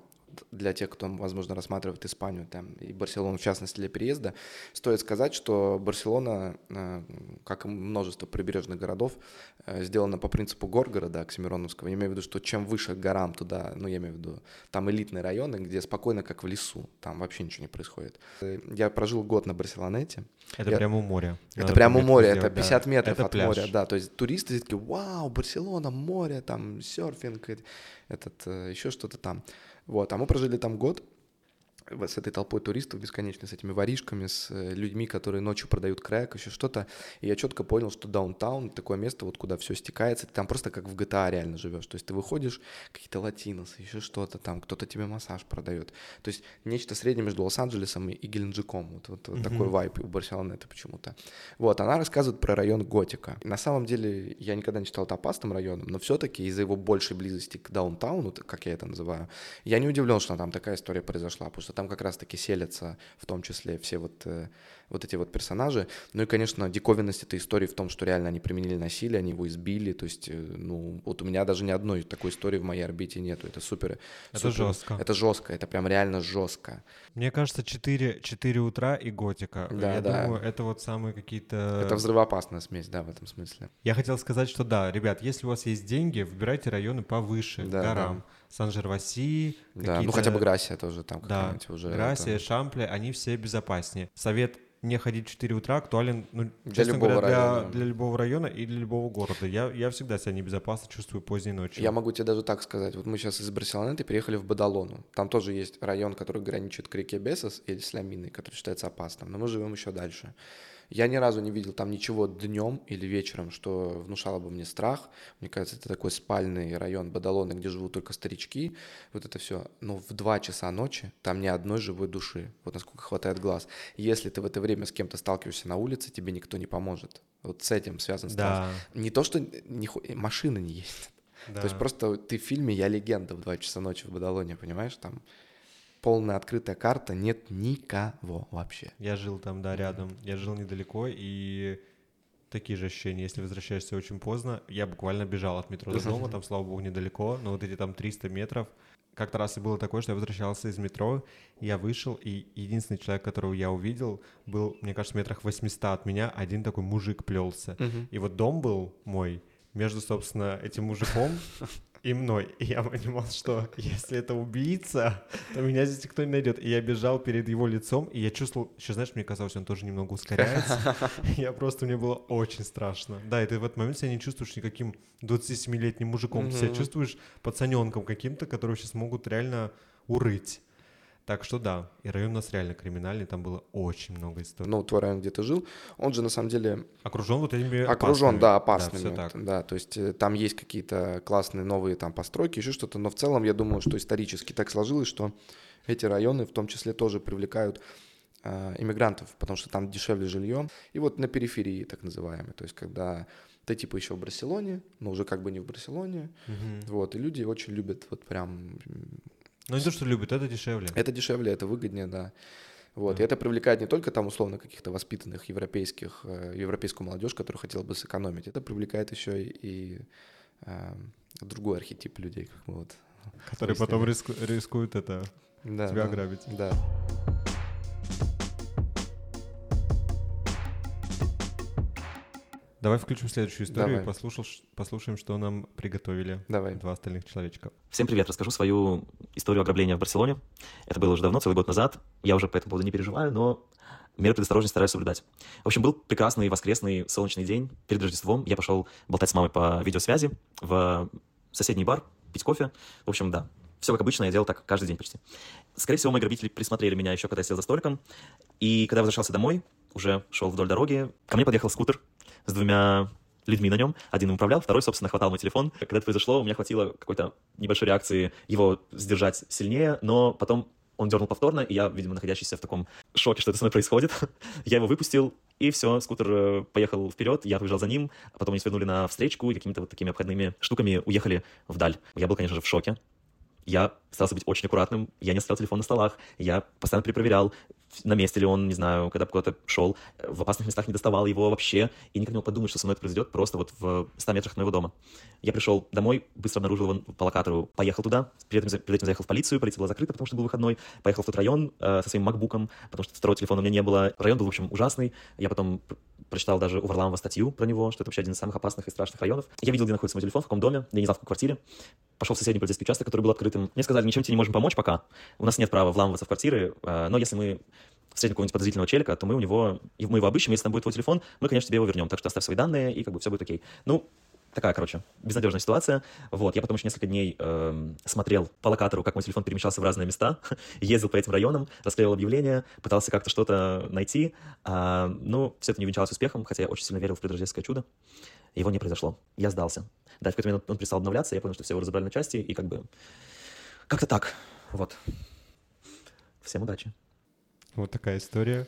для тех, кто, возможно, рассматривает Испанию там, и Барселону, в частности, для переезда, стоит сказать, что Барселона, э, как и множество прибрежных городов, э, сделана по принципу Горгорода, Оксимироновского. Я имею в виду, что чем выше горам туда, ну, я имею в виду, там элитные районы, где спокойно, как в лесу, там вообще ничего не происходит. Я прожил год на Барселонете. Это я... прямо у моря. Это прямо у моря, это 50 да. метров это от пляж. моря, да. То есть туристы такие, вау, Барселона, море, там серфинг, этот, э, еще что-то там. Вот, а мы прожили там год, с этой толпой туристов бесконечно, с этими воришками, с э, людьми, которые ночью продают крэк, еще что-то. И я четко понял, что даунтаун — такое место, вот куда все стекается, ты там просто как в GTA реально живешь. То есть ты выходишь, какие-то латиносы, еще что-то там, кто-то тебе массаж продает. То есть нечто среднее между Лос-Анджелесом и Геленджиком. Вот, вот, вот mm-hmm. такой вайп у Барселоны это почему-то. Вот, она рассказывает про район Готика. На самом деле я никогда не считал это опасным районом, но все-таки из-за его большей близости к даунтауну, как я это называю, я не удивлен, что там такая история произошла, потому что там как раз-таки селятся в том числе все вот, э, вот эти вот персонажи. Ну и, конечно, диковинность этой истории в том, что реально они применили насилие, они его избили, то есть, э, ну, вот у меня даже ни одной такой истории в моей орбите нету, это супер. Это супер, жестко. Это жестко, это прям реально жестко. Мне кажется, 4, 4 утра и готика. Да, Я да. думаю, это вот самые какие-то... Это взрывоопасная смесь, да, в этом смысле. Я хотел сказать, что да, ребят, если у вас есть деньги, выбирайте районы повыше, да, горам. Да. Сан-Жерваси. Да, ну хотя бы Грасия тоже там да, уже. Грасия, это... Шампле, они все безопаснее. Совет мне ходить в 4 утра актуален, ну, Для честно любого говоря, для, района. для любого района и для любого города. Я, я всегда себя небезопасно чувствую поздней ночью. Я могу тебе даже так сказать. Вот мы сейчас из Барселоны переехали в Бадалону. Там тоже есть район, который граничит к реке Бесос или Сляминой, который считается опасным. Но мы живем еще дальше. Я ни разу не видел там ничего днем или вечером, что внушало бы мне страх. Мне кажется, это такой спальный район Бадалона, где живут только старички. Вот это все. Но в 2 часа ночи там ни одной живой души. Вот насколько хватает глаз. Если ты в это время с кем-то сталкиваешься на улице, тебе никто не поможет. Вот с этим связан страх. Да, Не то, что не ху- машины не ездят. да. То есть просто ты в фильме «Я легенда» в 2 часа ночи в Бадалоне, понимаешь? Там полная открытая карта, нет никого вообще. Я жил там, да, рядом. Я жил недалеко, и такие же ощущения. Если возвращаешься очень поздно, я буквально бежал от метро до дома, там, слава богу, недалеко, но вот эти там 300 метров. Как-то раз и было такое, что я возвращался из метро, я вышел, и единственный человек, которого я увидел, был, мне кажется, в метрах 800 от меня, один такой мужик плелся. И вот дом был мой между, собственно, этим мужиком и мной. И я понимал, что если это убийца, то меня здесь никто не найдет. И я бежал перед его лицом, и я чувствовал, еще знаешь, мне казалось, он тоже немного ускоряется. Я просто, мне было очень страшно. Да, и ты в этот момент себя не чувствуешь никаким 27-летним мужиком. Ты себя чувствуешь пацаненком каким-то, которого сейчас могут реально урыть. Так что да, и район у нас реально криминальный, там было очень много историй. Ну, твой район, где ты жил, он же на самом деле Окружен вот этими окружен, опасными. да, опасными. всё вот, так. Да, то есть э, там есть какие-то классные новые там постройки, еще что-то, но в целом я думаю, что исторически так сложилось, что эти районы в том числе тоже привлекают э, иммигрантов, потому что там дешевле жилье. И вот на периферии, так называемой, то есть когда ты типа еще в Барселоне, но уже как бы не в Барселоне, Мгм. вот, и люди очень любят вот прям Ну не то, что любят, это дешевле. Это дешевле, это выгоднее, да. Вот. Да. И это привлекает не только там условно каких-то воспитанных европейских, э, европейскую молодежь, которая хотела бы сэкономить, это привлекает еще и, и, э, другой архетип людей, как мы вот. Которые выяснили. потом риску- рискуют это Да, тебя да, ограбить. Да. Давай включим следующую историю Давай. и послушал, послушаем, что нам приготовили Давай. два остальных человечка. Всем привет, расскажу свою историю ограбления в Барселоне. Это было уже давно, целый год назад. Я уже по этому поводу не переживаю, но меры предосторожности стараюсь соблюдать. В общем, был прекрасный воскресный солнечный день. Перед Рождеством я пошел болтать с мамой по видеосвязи в соседний бар, пить кофе. В общем, да, все как обычно, я делал так каждый день почти. Скорее всего, мои грабители присмотрели меня еще, когда я сел за столиком. И когда я возвращался домой, уже шел вдоль дороги, ко мне подъехал скутер с двумя людьми на нем. Один им управлял, второй, собственно, хватал мой телефон. Когда это произошло, у меня хватило какой-то небольшой реакции его сдержать сильнее, но потом он дернул повторно, и я, видимо, находящийся в таком шоке, что это со мной происходит, я его выпустил, и все, скутер э, поехал вперед, я побежал за ним, а потом они свернули на встречку и какими-то вот такими обходными штуками уехали вдаль. Я был, конечно же, в шоке. Я старался быть очень аккуратным, я не оставлял телефон на столах, я постоянно перепроверял, на месте ли он, не знаю, когда куда-то шел, в опасных местах не доставал его вообще, и никак не мог подумать, что со мной это произойдет просто вот в 100 метрах от моего дома. Я пришел домой, быстро обнаружил его по локатору, поехал туда, перед этим, перед этим заехал в полицию, полиция была закрыта, потому что был выходной, поехал в тот район э, со своим макбуком, потому что второго телефона у меня не было. Район был, в общем, ужасный. Я потом прочитал даже у Варламова статью про него, что это вообще один из самых опасных и страшных районов. Я видел, где находится мой телефон, в каком доме, я не знал, в какой квартире. Пошел в соседний полицейский участок, который был открытым. Мне сказали, ничем тебе не можем помочь пока. У нас нет права вламываться в квартиры, э, но если мы встретим какого-нибудь подозрительного челика, то мы у него, мы его обыщем, если там будет твой телефон, мы, конечно, тебе его вернем. Так что оставь свои данные, и как бы все будет окей. Ну, такая, короче, безнадежная ситуация. Вот, я потом еще несколько дней эм, смотрел по локатору, как мой телефон перемещался в разные места, ездил по этим районам, расклеивал объявления, пытался как-то что-то найти. А, ну, все это не венчалось успехом, хотя я очень сильно верил в предрождественское чудо. Его не произошло. Я сдался. Да, в какой-то момент он перестал обновляться, я понял, что все его разобрали на части, и как бы... Как-то так. Вот. Всем удачи. Вот такая история.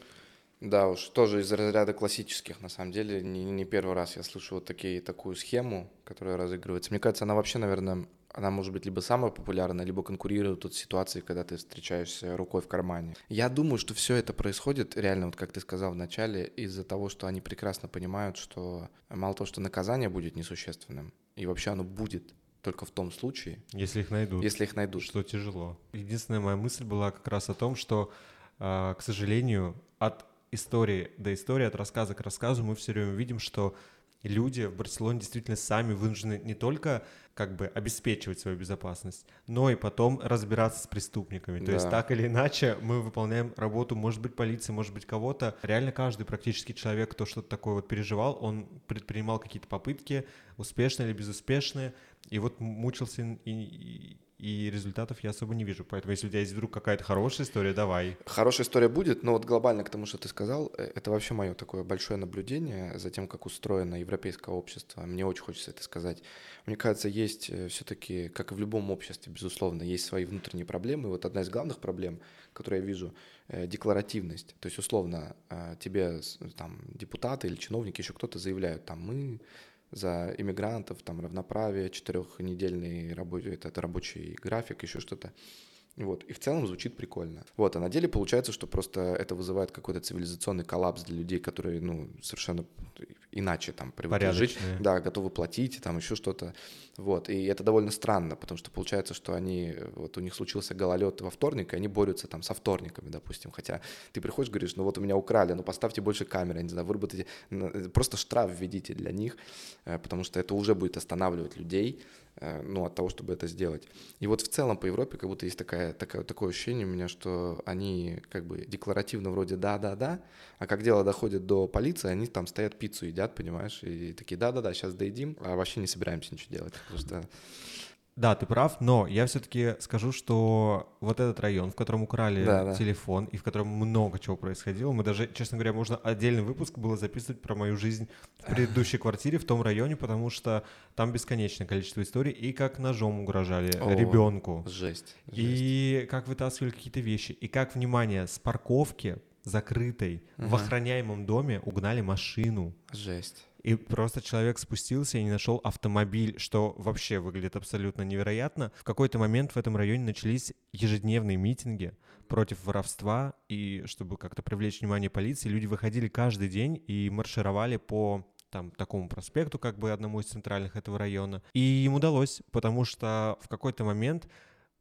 Да уж, тоже из разряда классических, на самом деле. Не, не первый раз я слышу вот такие, такую схему, которая разыгрывается. Мне кажется, она вообще, наверное, она может быть либо самая популярная, либо конкурирует тут с ситуацией, когда ты встречаешься рукой в кармане. Я думаю, что все это происходит реально, вот как ты сказал в начале, из-за того, что они прекрасно понимают, что мало того, что наказание будет несущественным, и вообще оно будет только в том случае, Если их найдут. если их найдут. Что тяжело. Единственная моя мысль была как раз о том, что, а, к сожалению, от истории до истории, от рассказа к рассказу мы все время видим, что люди в Барселоне действительно сами вынуждены не только как бы обеспечивать свою безопасность, но и потом разбираться с преступниками. То есть Да. так или иначе мы выполняем работу, может быть, полиции, может быть, кого-то. Реально каждый практически человек, кто что-то такое вот переживал, он предпринимал какие-то попытки, успешные или безуспешные, и вот мучился, и, и- и результатов я особо не вижу. Поэтому если у тебя есть вдруг какая-то хорошая история, давай. Хорошая история будет, но вот глобально к тому, что ты сказал, э, это вообще мое такое большое наблюдение за тем, как устроено европейское общество. Мне очень хочется это сказать. Мне кажется, есть все-таки, как и в любом обществе, безусловно, есть свои внутренние проблемы. И вот одна из главных проблем, которую я вижу, э, декларативность. То есть, условно, э, тебе там депутаты или чиновники, еще кто-то заявляют, там, мы за иммигрантов, там, равноправие, четырехнедельный рабочий, это, это рабочий график, еще что-то. Вот. И в целом звучит прикольно. Вот. А на деле получается, что просто это вызывает какой-то цивилизационный коллапс для людей, которые, ну, совершенно иначе там привыкли жить. Да, готовы платить, там еще что-то. Вот. И это довольно странно, потому что получается, что они, вот у них случился гололед во вторник, и они борются там со вторниками, допустим. Хотя ты приходишь, говоришь, ну вот у меня украли, ну поставьте больше камер, я не знаю, выработайте, просто штраф введите для них, э, потому что это уже будет останавливать людей, ну, от того, чтобы это сделать. И вот в целом по Европе как будто есть такая, такая, такое ощущение у меня, что они как бы декларативно вроде да-да-да, а как дело доходит до полиции, они там стоят пиццу едят, понимаешь, и такие да-да-да, сейчас доедим, а вообще не собираемся ничего делать, потому что Да, ты прав, но я все-таки скажу, что вот этот район, в котором украли Да, да. телефон и в котором много чего происходило, мы даже, честно говоря, можно отдельный выпуск было записывать про мою жизнь в предыдущей квартире в том районе, потому что там бесконечное количество историй, и как ножом угрожали О, ребенку, жесть. жесть. и как вытаскивали какие-то вещи, и как, внимание, с парковки закрытой в Мгм. охраняемом доме угнали машину. Жесть. И просто человек спустился и не нашел автомобиль, что вообще выглядит абсолютно невероятно. В какой-то момент в этом районе начались ежедневные митинги против воровства, и чтобы как-то привлечь внимание полиции, люди выходили каждый день и маршировали по там такому проспекту, как бы одному из центральных этого района. И им удалось, потому что в какой-то момент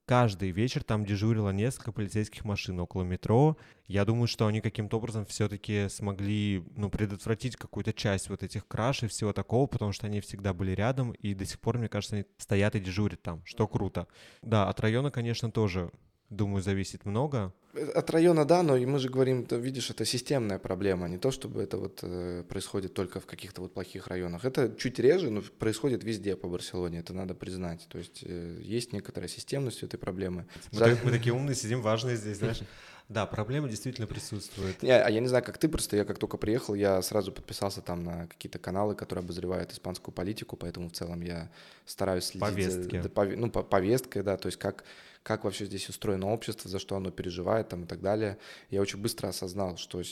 каждый вечер там дежурило несколько полицейских машин около метро. Я думаю, что они каким-то образом все-таки смогли ну, предотвратить какую-то часть вот этих краж и всего такого, потому что они всегда были рядом, и до сих пор, мне кажется, они стоят и дежурят там, что круто. Да, от района, конечно, тоже, думаю, зависит много. От района, да, но мы же говорим, ты видишь, это системная проблема, не то, чтобы это вот э, происходит только в каких-то вот плохих районах. Это чуть реже, но происходит везде по Барселоне, это надо признать. То есть э, есть некоторая системность этой проблемы. Мы, Жаль- так- мы такие умные сидим, важные здесь, знаешь. Да, проблема действительно присутствует. Не, а я не знаю, как ты, просто я как только приехал, я сразу подписался там на какие-то каналы, которые обозревают испанскую политику, поэтому в целом я стараюсь следить Повестки. за да, пове- ну, по- повесткой, да, то есть как, как вообще здесь устроено общество, за что оно переживает там и так далее. Я очень быстро осознал, что э,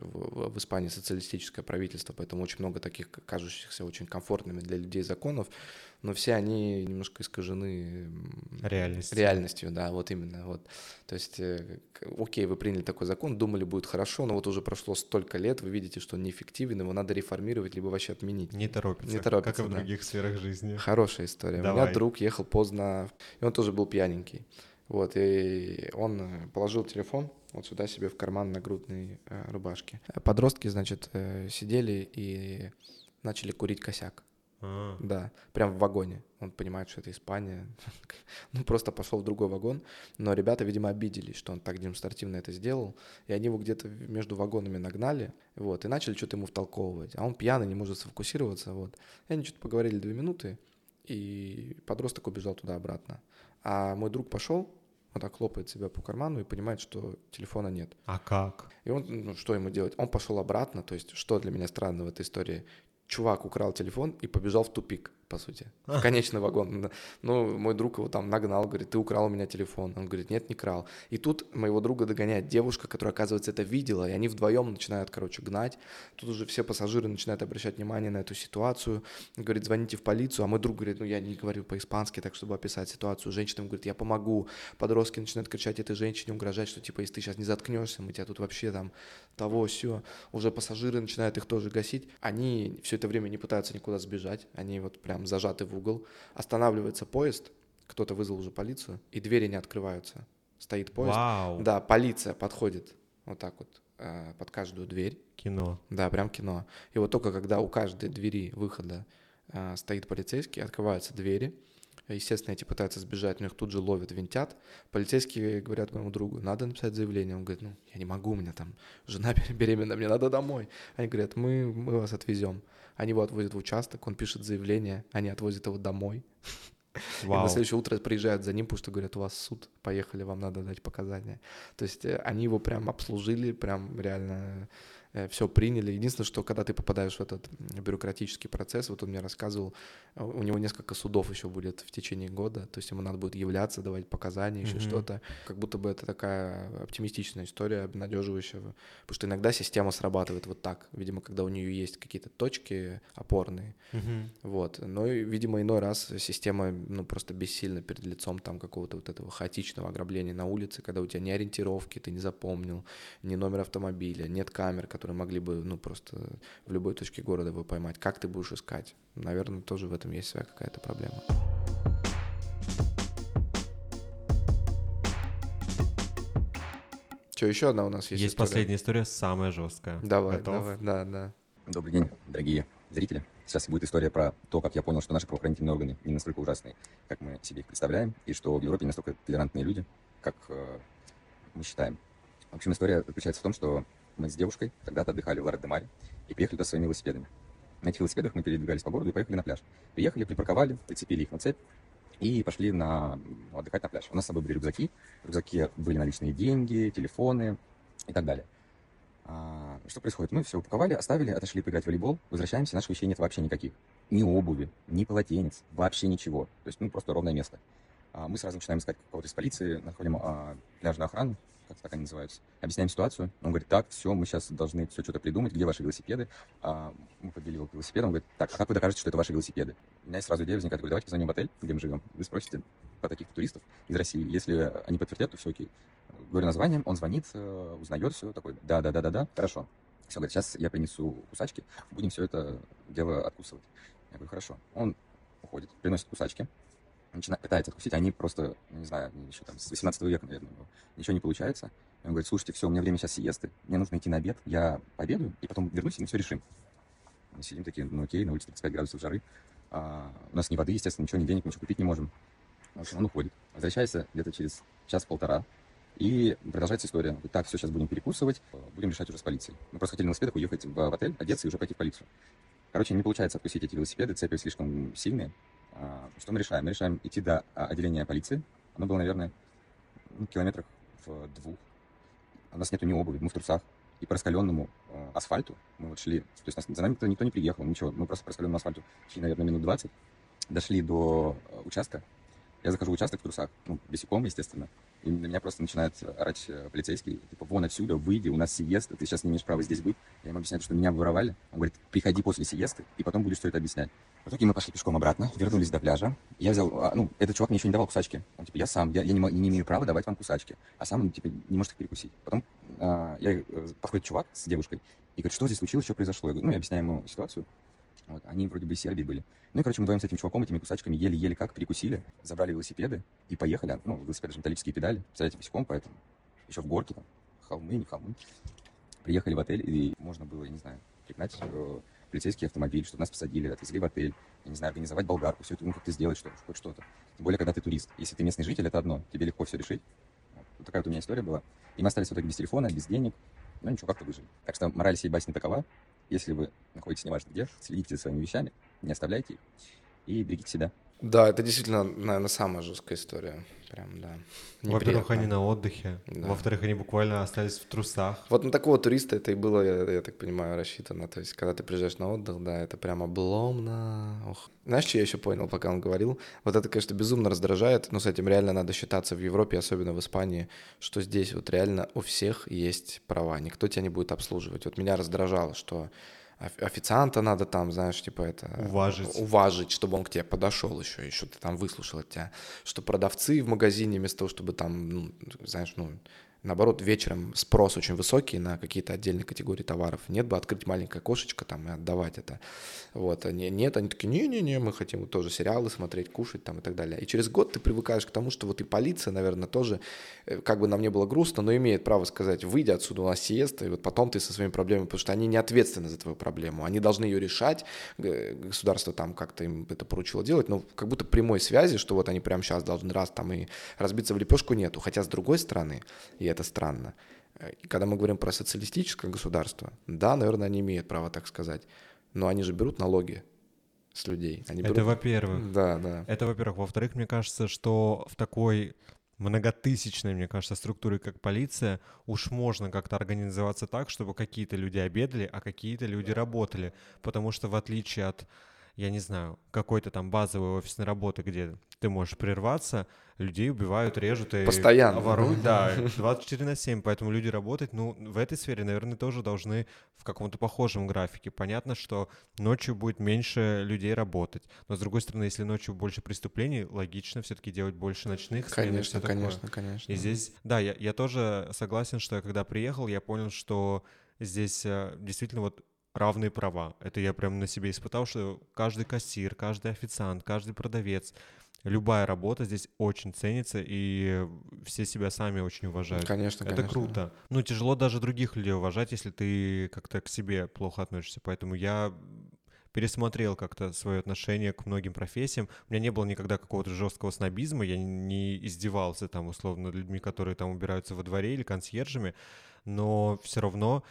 в Испании социалистическое правительство, поэтому очень много таких кажущихся очень комфортными для людей законов, но все они немножко искажены м, Реальность. реальностью, да, вот именно, вот. То есть, э, окей, вы приняли такой закон, думали, будет хорошо, но вот уже прошло столько лет, вы видите, что он неэффективен, его надо реформировать, либо вообще отменить. Не торопится, Не торопится, как и в да. других сферах жизни. Хорошая история. У Давай. меня друг ехал поздно, и он тоже был пьяненький. Вот, и он э, положил телефон вот сюда себе в карман на грудной э, рубашке. Подростки, значит, э, сидели и начали курить косяк. А, Да, прям в вагоне. Он понимает, что это Испания. Ну, просто пошел в другой вагон. Но ребята, видимо, обиделись, что он так демонстративно это сделал. И они его где-то между вагонами нагнали. Вот, и начали что-то ему втолковывать. А он пьяный, не может сфокусироваться. Вот. И они что-то поговорили две минуты. И подросток убежал туда-обратно. А мой друг пошел, вот так хлопает себя по карману и понимает, что телефона нет. а как? И он, ну, что ему делать? Он пошел обратно, то есть, что для меня странно в этой истории? Чувак украл телефон и побежал в тупик, по сути, в конечный вагон. Ну, мой друг его там нагнал, говорит, ты украл у меня телефон. Он говорит, нет, не крал. И тут моего друга догоняет девушка, которая, оказывается, это видела, и они вдвоем начинают, короче, гнать. Тут уже все пассажиры начинают обращать внимание на эту ситуацию. Говорит, звоните в полицию, а мой друг говорит, ну, я не говорю по-испански, так, чтобы описать ситуацию. Женщина говорит, я помогу. Подростки начинают кричать этой женщине, угрожать, что, типа, если ты сейчас не заткнешься, мы тебя тут вообще там того, все. Уже пассажиры начинают их тоже гасить. Они все это время не пытаются никуда сбежать. Они вот прям зажаты в угол. Останавливается поезд, кто-то вызвал уже полицию, и двери не открываются. Стоит поезд. Вау. Да, полиция подходит вот так вот э, под каждую дверь. Кино. Да, прям кино. И вот только когда у каждой двери выхода э, стоит полицейский, открываются двери, Естественно, эти пытаются сбежать, но их тут же ловят, винтят. Полицейские говорят моему другу, надо написать заявление. Он говорит, ну, я не могу, у меня там жена беременна, мне надо домой. Они говорят, мы, мы вас отвезем. Они его отвозят в участок, он пишет заявление, они отвозят его домой. Вау. И на следующее утро приезжают за ним, потому что говорят, у вас суд, поехали, вам надо дать показания. То есть э, они его прям обслужили, прям реально все приняли. Единственное, что когда ты попадаешь в этот бюрократический процесс, вот он мне рассказывал, э, у него несколько судов еще будет в течение года, то есть ему надо будет являться, давать показания, еще mm-hmm. что-то. Как будто бы это такая оптимистичная история, обнадеживающая, потому что иногда система срабатывает вот так, видимо, когда у нее есть какие-то точки опорные, mm-hmm. вот. Но, видимо, иной раз система, ну, просто бессильна перед лицом там какого-то вот этого хаотичного ограбления на улице, когда у тебя ни ориентировки, ты не запомнил, ни номер автомобиля, нет камер, которые могли бы, ну, просто в любой точке города его поймать. Как ты будешь искать? Наверное, тоже в этом есть своя какая-то проблема. Что, еще одна у нас есть Есть история? последняя история, самая жесткая. Давай, Готов? давай, да, да. Добрый день, дорогие зрители. Сейчас будет история про то, как я понял, что наши правоохранительные органы не настолько ужасные, как мы себе их представляем, и что в Европе не настолько толерантные люди, как э, мы считаем. В общем, история заключается в том, что мы с девушкой когда-то отдыхали в Ларет-де-Маре и приехали туда своими велосипедами. На этих велосипедах мы передвигались по городу и поехали на пляж. Приехали, припарковали, прицепили их на цепь и пошли на, ну, отдыхать на пляж. У нас с собой были рюкзаки. В рюкзаке были наличные деньги, телефоны и так далее. А, что происходит? Мы все упаковали, оставили, отошли поиграть в волейбол, возвращаемся, наших вещей нет вообще никаких. Ни обуви, ни полотенец, вообще ничего. То есть, ну, просто ровное место. А, мы сразу начинаем искать кого-то из полиции, находим а, пляжную охрану, как так они называются. Объясняем ситуацию. Он говорит, так, все, мы сейчас должны все что-то придумать, где ваши велосипеды. А, мы подвели его к велосипеду, он говорит, так, а как вы докажете, что это ваши велосипеды? У меня сразу идея возникает, говорю, давайте позвоним в отель, где мы живем. Вы спросите по таких туристов из России. Если они подтвердят, то все окей. Говорю название, он звонит, э, узнает все, такой, да-да-да-да-да, хорошо. Все, говорит, сейчас я принесу кусачки, будем все это дело откусывать. Я говорю, хорошо. Он уходит, приносит кусачки, начинает, пытается откусить, они просто, не знаю, еще там с 18 века, наверное, ничего не получается. И он говорит, слушайте, все, у меня время сейчас сиесты, мне нужно идти на обед, я пообедаю, и потом вернусь, и мы все решим. Мы сидим такие, ну окей, на улице 35 градусов жары, а, у нас ни воды, естественно, ничего, ни денег, ничего купить не можем. В общем, он уходит. Возвращается где-то через час-полтора, и продолжается история. Говорит, так, все, сейчас будем перекусывать, будем решать уже с полицией. Мы просто хотели на велосипедах уехать в отель, одеться и уже пойти в полицию. Короче, не получается откусить эти велосипеды, цепи слишком сильные. А, что мы решаем? Мы решаем идти до а, отделения полиции. Оно было, наверное, ну, километрах в двух. У нас нету ни обуви, мы в трусах. И по раскаленному э, асфальту мы вот шли, то есть нас, за нами никто, никто не приехал, ничего, мы просто по раскаленному асфальту шли, наверное, минут 20, дошли до участка, я захожу в участок в трусах, ну, босиком, естественно, и на меня просто начинает орать э, полицейский, типа, вон отсюда, выйди, у нас сиеста, ты сейчас не имеешь права здесь быть. Я ему объясняю, что меня воровали. Он говорит, приходи после сиесты, и потом будешь все это объяснять. В итоге мы пошли пешком обратно, вернулись до пляжа. Я взял, а, ну, этот чувак мне еще не давал кусачки. Он типа, я сам, я, я не, не имею права давать вам кусачки. А сам, типа, не может их перекусить. Потом а, я, э, подходит чувак с девушкой и говорит, что здесь случилось, что произошло. Я говорю, ну, я объясняю ему ситуацию. Вот, они вроде бы из Сербии были. Ну и, короче, мы вдвоем с этим чуваком, этими кусачками еле-еле как перекусили, забрали велосипеды и поехали. Ну, велосипеды же металлические педали, представляете, босиком, поэтому еще в горке там, холмы, не холмы. Приехали в отель, и можно было, я не знаю, пригнать э, полицейский автомобиль, чтобы нас посадили, отвезли в отель, я не знаю, организовать болгарку, все это, ну, как-то сделать, что, хоть что-то. Тем более, когда ты турист. Если ты местный житель, это одно, тебе легко все решить. Вот такая вот у меня история была. И мы остались в итоге без телефона, без денег, ну ничего, как-то выжили. Так что мораль сей басни такова. Если вы находитесь неважно где, следите за своими вещами, не оставляйте их и берегите себя. Да, это действительно, наверное, самая жесткая история. Прям, да. Во-первых, они на отдыхе. Да. Во-вторых, они буквально остались в трусах. Вот на такого туриста это и было, я, я так понимаю, рассчитано. То есть, когда ты приезжаешь на отдых, да, это прям обломно. Ох. Знаешь, что я еще понял, пока он говорил? Вот это, конечно, безумно раздражает, но с этим реально надо считаться в Европе, особенно в Испании, что здесь вот реально у всех есть права, никто тебя не будет обслуживать. Вот меня раздражало, что официанта надо там, знаешь, типа это... Уважить. Уважить, чтобы он к тебе подошел еще, еще ты там выслушал от тебя. Что продавцы в магазине вместо того, чтобы там, ну, знаешь, ну, наоборот, вечером спрос очень высокий на какие-то отдельные категории товаров. Нет бы открыть маленькое кошечко там и отдавать это. Вот, они, нет, они такие, не-не-не, мы хотим тоже сериалы смотреть, кушать там и так далее. И через год ты привыкаешь к тому, что вот и полиция, наверное, тоже, э, как бы нам не было грустно, но имеет право сказать, выйди отсюда, у нас сиеста, и вот потом ты со своими проблемами, потому что они не ответственны за твою проблему, они должны ее решать, государство там как-то им это поручило делать, но как будто прямой связи, что вот они прямо сейчас должны раз там и разбиться в лепешку нету. Хотя с другой стороны, и это странно, когда мы говорим про социалистическое государство, да, наверное, они имеют право так сказать, но они же берут налоги с людей. Они берут... Это во-первых. Да, да. Это во-первых. Во-вторых, мне кажется, что в такой многотысячной, мне кажется, структуре, как полиция, уж можно как-то организоваться так, чтобы какие-то люди обедали, а какие-то люди работали. Потому что в отличие от я не знаю, какой-то там базовой офисной работы, где ты можешь прерваться, людей убивают, режут и Постоянно. воруют. Да, 24 на 7, поэтому люди работать, ну, в этой сфере, наверное, тоже должны в каком-то похожем графике. Понятно, что ночью будет меньше людей работать, но, с другой стороны, если ночью больше преступлений, логично все-таки делать больше ночных смен. Конечно, конечно, конечно. И здесь, да, я, я тоже согласен, что я когда приехал, я понял, что здесь э, действительно вот равные права. Это я прям на себе испытал, что каждый кассир, каждый официант, каждый продавец, любая работа здесь очень ценится, и все себя сами очень уважают. Конечно, Это конечно. круто. Ну, тяжело даже других людей уважать, если ты как-то к себе плохо относишься. Поэтому я пересмотрел как-то свое отношение к многим профессиям. У меня не было никогда какого-то жесткого снобизма, я не издевался там условно людьми, которые там убираются во дворе или консьержами, но все равно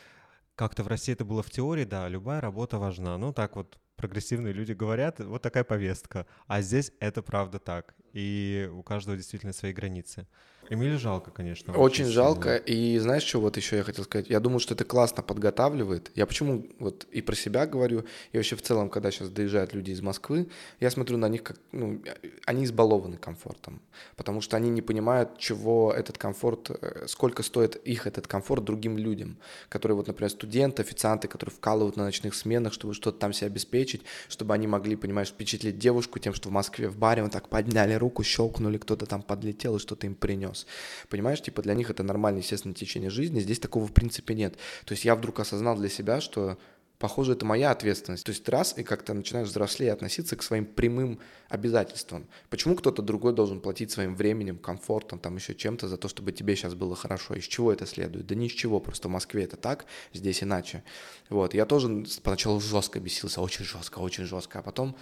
как-то в России это было в теории, да, любая работа важна. Ну, так вот прогрессивные люди говорят, вот такая повестка. А здесь это правда так. И у каждого действительно свои границы. Эмилю жалко, конечно. Очень, жалко. И знаешь, что вот еще я хотел сказать? Я думаю, что это классно подготавливает. Я почему вот и про себя говорю, и вообще в целом, когда сейчас доезжают люди из Москвы, я смотрю на них как, ну, они избалованы комфортом. Потому что они не понимают, чего этот комфорт, э, сколько стоит их этот комфорт другим людям, которые вот, например, студенты, официанты, которые вкалывают на ночных сменах, чтобы что-то там себе обеспечить, чтобы они могли, понимаешь, впечатлить девушку тем, что в Москве в баре вот так подняли руку, щелкнули, кто-то там подлетел и что-то им принес. Понимаешь, типа для них это нормальное, естественное течение жизни, здесь такого в принципе нет. То есть я вдруг осознал для себя, что похоже, это моя ответственность. То есть раз и как-то начинаешь взрослее относиться к своим прямым обязательствам. Почему кто-то другой должен платить своим временем, комфортом, там еще чем-то за то, чтобы тебе сейчас было хорошо? Из чего это следует? Да ни из чего, просто в Москве это так, здесь иначе. Вот, я тоже поначалу жестко бесился, очень жестко, очень жестко, а потом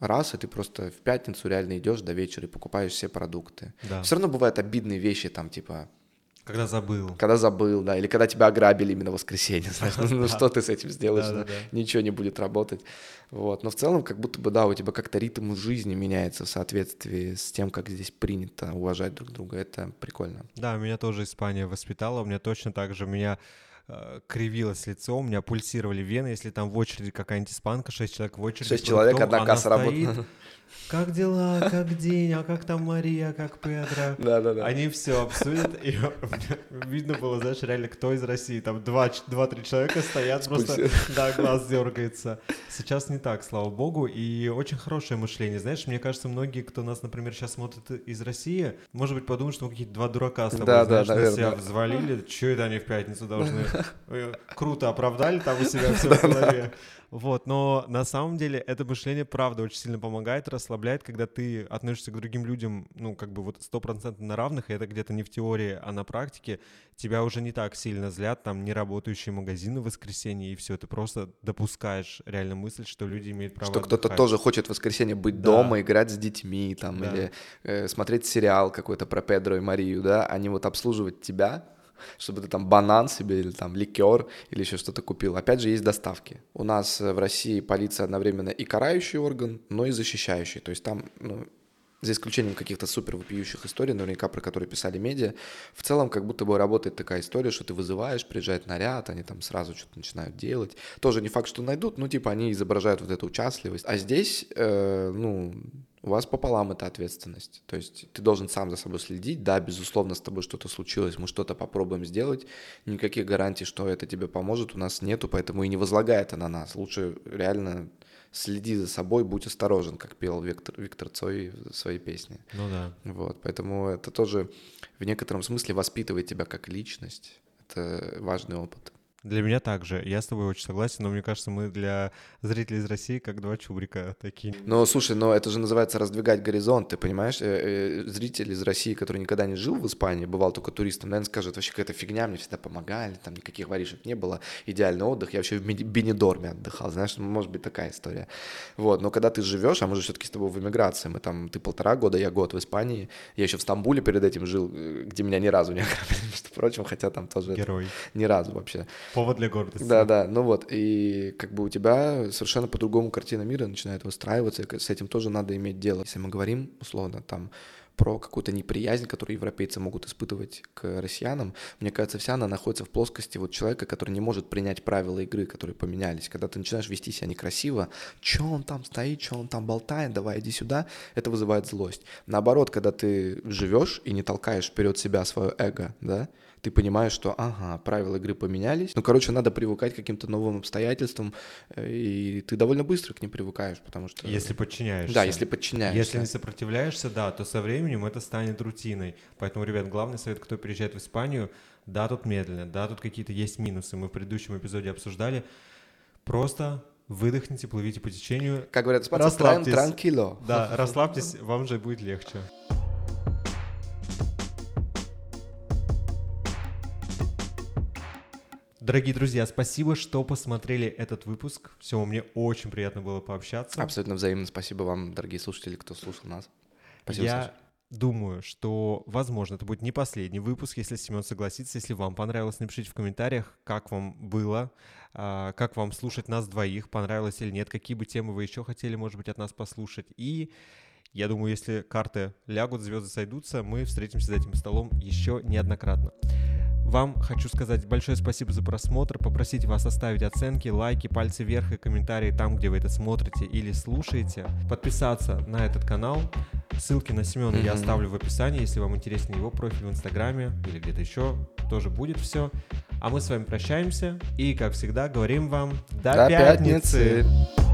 раз, и ты просто в пятницу реально идешь до вечера и покупаешь все продукты. Да. Все равно бывают обидные вещи, там, типа... Когда забыл. Когда забыл, да, или когда тебя ограбили именно в воскресенье, знаешь, ну, ну что ты с этим сделаешь, ничего не будет работать. Вот, но в целом как будто бы, да, у тебя как-то ритм жизни меняется в соответствии с тем, как здесь принято уважать друг друга, это прикольно. Да, меня тоже Испания воспитала, у меня точно так же, меня Э, кривилось лицо, у меня пульсировали вены, если там в очереди какая-нибудь испанка, шесть человек в очереди. Шесть человек, одна касса работает. Как дела, как день, а как там Мария, как Педро? Да, да, да. Они все обсудят, и видно было, знаешь, реально, кто из России. Там два-три человека стоят, просто, да, глаз дергается. Сейчас не так, слава богу, и очень хорошее мышление. Знаешь, мне кажется, многие, кто нас, например, сейчас смотрит из России, может быть, подумают, что мы какие-то два дурака с тобой, да, знаешь, да, на себя взвалили. Че это они в пятницу должны? Круто оправдали там у себя все в голове. Вот, но на самом деле это мышление, правда, очень сильно помогает, расслабляет, когда ты относишься к другим людям, ну, как бы вот стопроцентно на равных, и это где-то не в теории, а на практике, тебя уже не так сильно злят, там, не работающие магазины в воскресенье, и все, ты просто допускаешь реально мысль, что люди имеют право Что кто-то тоже хочет в воскресенье быть да. дома, играть с детьми, там, да. или э, смотреть сериал какой-то про Педро и Марию, да, а не вот обслуживать тебя, чтобы ты там банан себе или там ликер или еще что-то купил. Опять же, есть доставки. У нас э, в России полиция одновременно и карающий орган, но и защищающий. То есть там, ну, за исключением каких-то супер вопиющих историй, наверняка про которые писали медиа, в целом как будто бы работает такая история, что ты вызываешь, приезжает наряд, они там сразу что-то начинают делать. Тоже не факт, что найдут, но типа они изображают вот эту участливость. А здесь, э, ну, у вас пополам эта ответственность. То есть ты должен сам за собой следить. Да, безусловно, с тобой что-то случилось, мы что-то попробуем сделать. Никаких гарантий, что это тебе поможет, у нас нету, поэтому и не возлагай это на нас. Лучше реально следи за собой, будь осторожен, как пел Виктор, Виктор Цой в своей песне. Ну да. Вот, поэтому это тоже в некотором смысле воспитывает тебя как личность. Это важный опыт. Для меня также. Я с тобой очень согласен, но мне кажется, мы для зрителей из России как два чубрика такие. Ну, слушай, но это же называется раздвигать горизонт, ты понимаешь? Э, э, зритель из России, который никогда не жил в Испании, бывал только туристом, наверное, скажет, вообще какая-то фигня, мне всегда помогали, там никаких воришек не было, идеальный отдых, я вообще в Бенедорме отдыхал, знаешь, может быть такая история. Вот, но когда ты живешь, а мы же все-таки с тобой в эмиграции, мы там, ты полтора года, я год в Испании, я еще в Стамбуле перед этим жил, э, где меня ни разу не ограбили, между прочим, хотя там тоже... Герой. Ни разу вообще. Повод для гордости. Да, да, ну вот, и как бы у тебя совершенно по-другому картина мира начинает выстраиваться, и с этим тоже надо иметь дело. Если мы говорим, условно, там, про какую-то неприязнь, которую европейцы могут испытывать к россиянам, мне кажется, вся она находится в плоскости вот человека, который не может принять правила игры, которые поменялись. Когда ты начинаешь вести себя некрасиво, что он там стоит, что он там болтает, давай иди сюда, это вызывает злость. Наоборот, когда ты живешь и не толкаешь вперед себя свое эго, да, ты понимаешь, что, ага, правила игры поменялись. Ну, короче, надо привыкать к каким-то новым обстоятельствам, э, и ты довольно быстро к ним привыкаешь, потому что... Если подчиняешься. Да, если подчиняешься. Если не сопротивляешься, да, то со временем это станет рутиной. Поэтому, ребят, главный совет, кто приезжает в Испанию, да, тут медленно, да, тут какие-то есть минусы. Мы в предыдущем эпизоде обсуждали. Просто выдохните, плывите по течению. Как говорят, расслабьтесь. Транкило. Да, расслабьтесь, вам же будет легче. Дорогие друзья, спасибо, что посмотрели этот выпуск. Все, мне очень приятно было пообщаться. Абсолютно взаимно. Спасибо вам, дорогие слушатели, кто слушал нас. Спасибо, Я Саша. думаю, что, возможно, это будет не последний выпуск, если Семен согласится. Если вам понравилось, напишите в комментариях, как вам было, а, как вам слушать нас двоих, понравилось или нет, какие бы темы вы еще хотели, может быть, от нас послушать. И я думаю, если карты лягут, звезды сойдутся, мы встретимся за этим столом еще неоднократно. Вам хочу сказать большое спасибо за просмотр, попросить вас оставить оценки, лайки, пальцы вверх и комментарии там, где вы это смотрите или слушаете, подписаться на этот канал. Ссылки на Семена mm-hmm. я оставлю в описании, если вам интересен его профиль в Инстаграме или где-то еще, тоже будет все. А мы с вами прощаемся и, как всегда, говорим вам до, до пятницы. пятницы.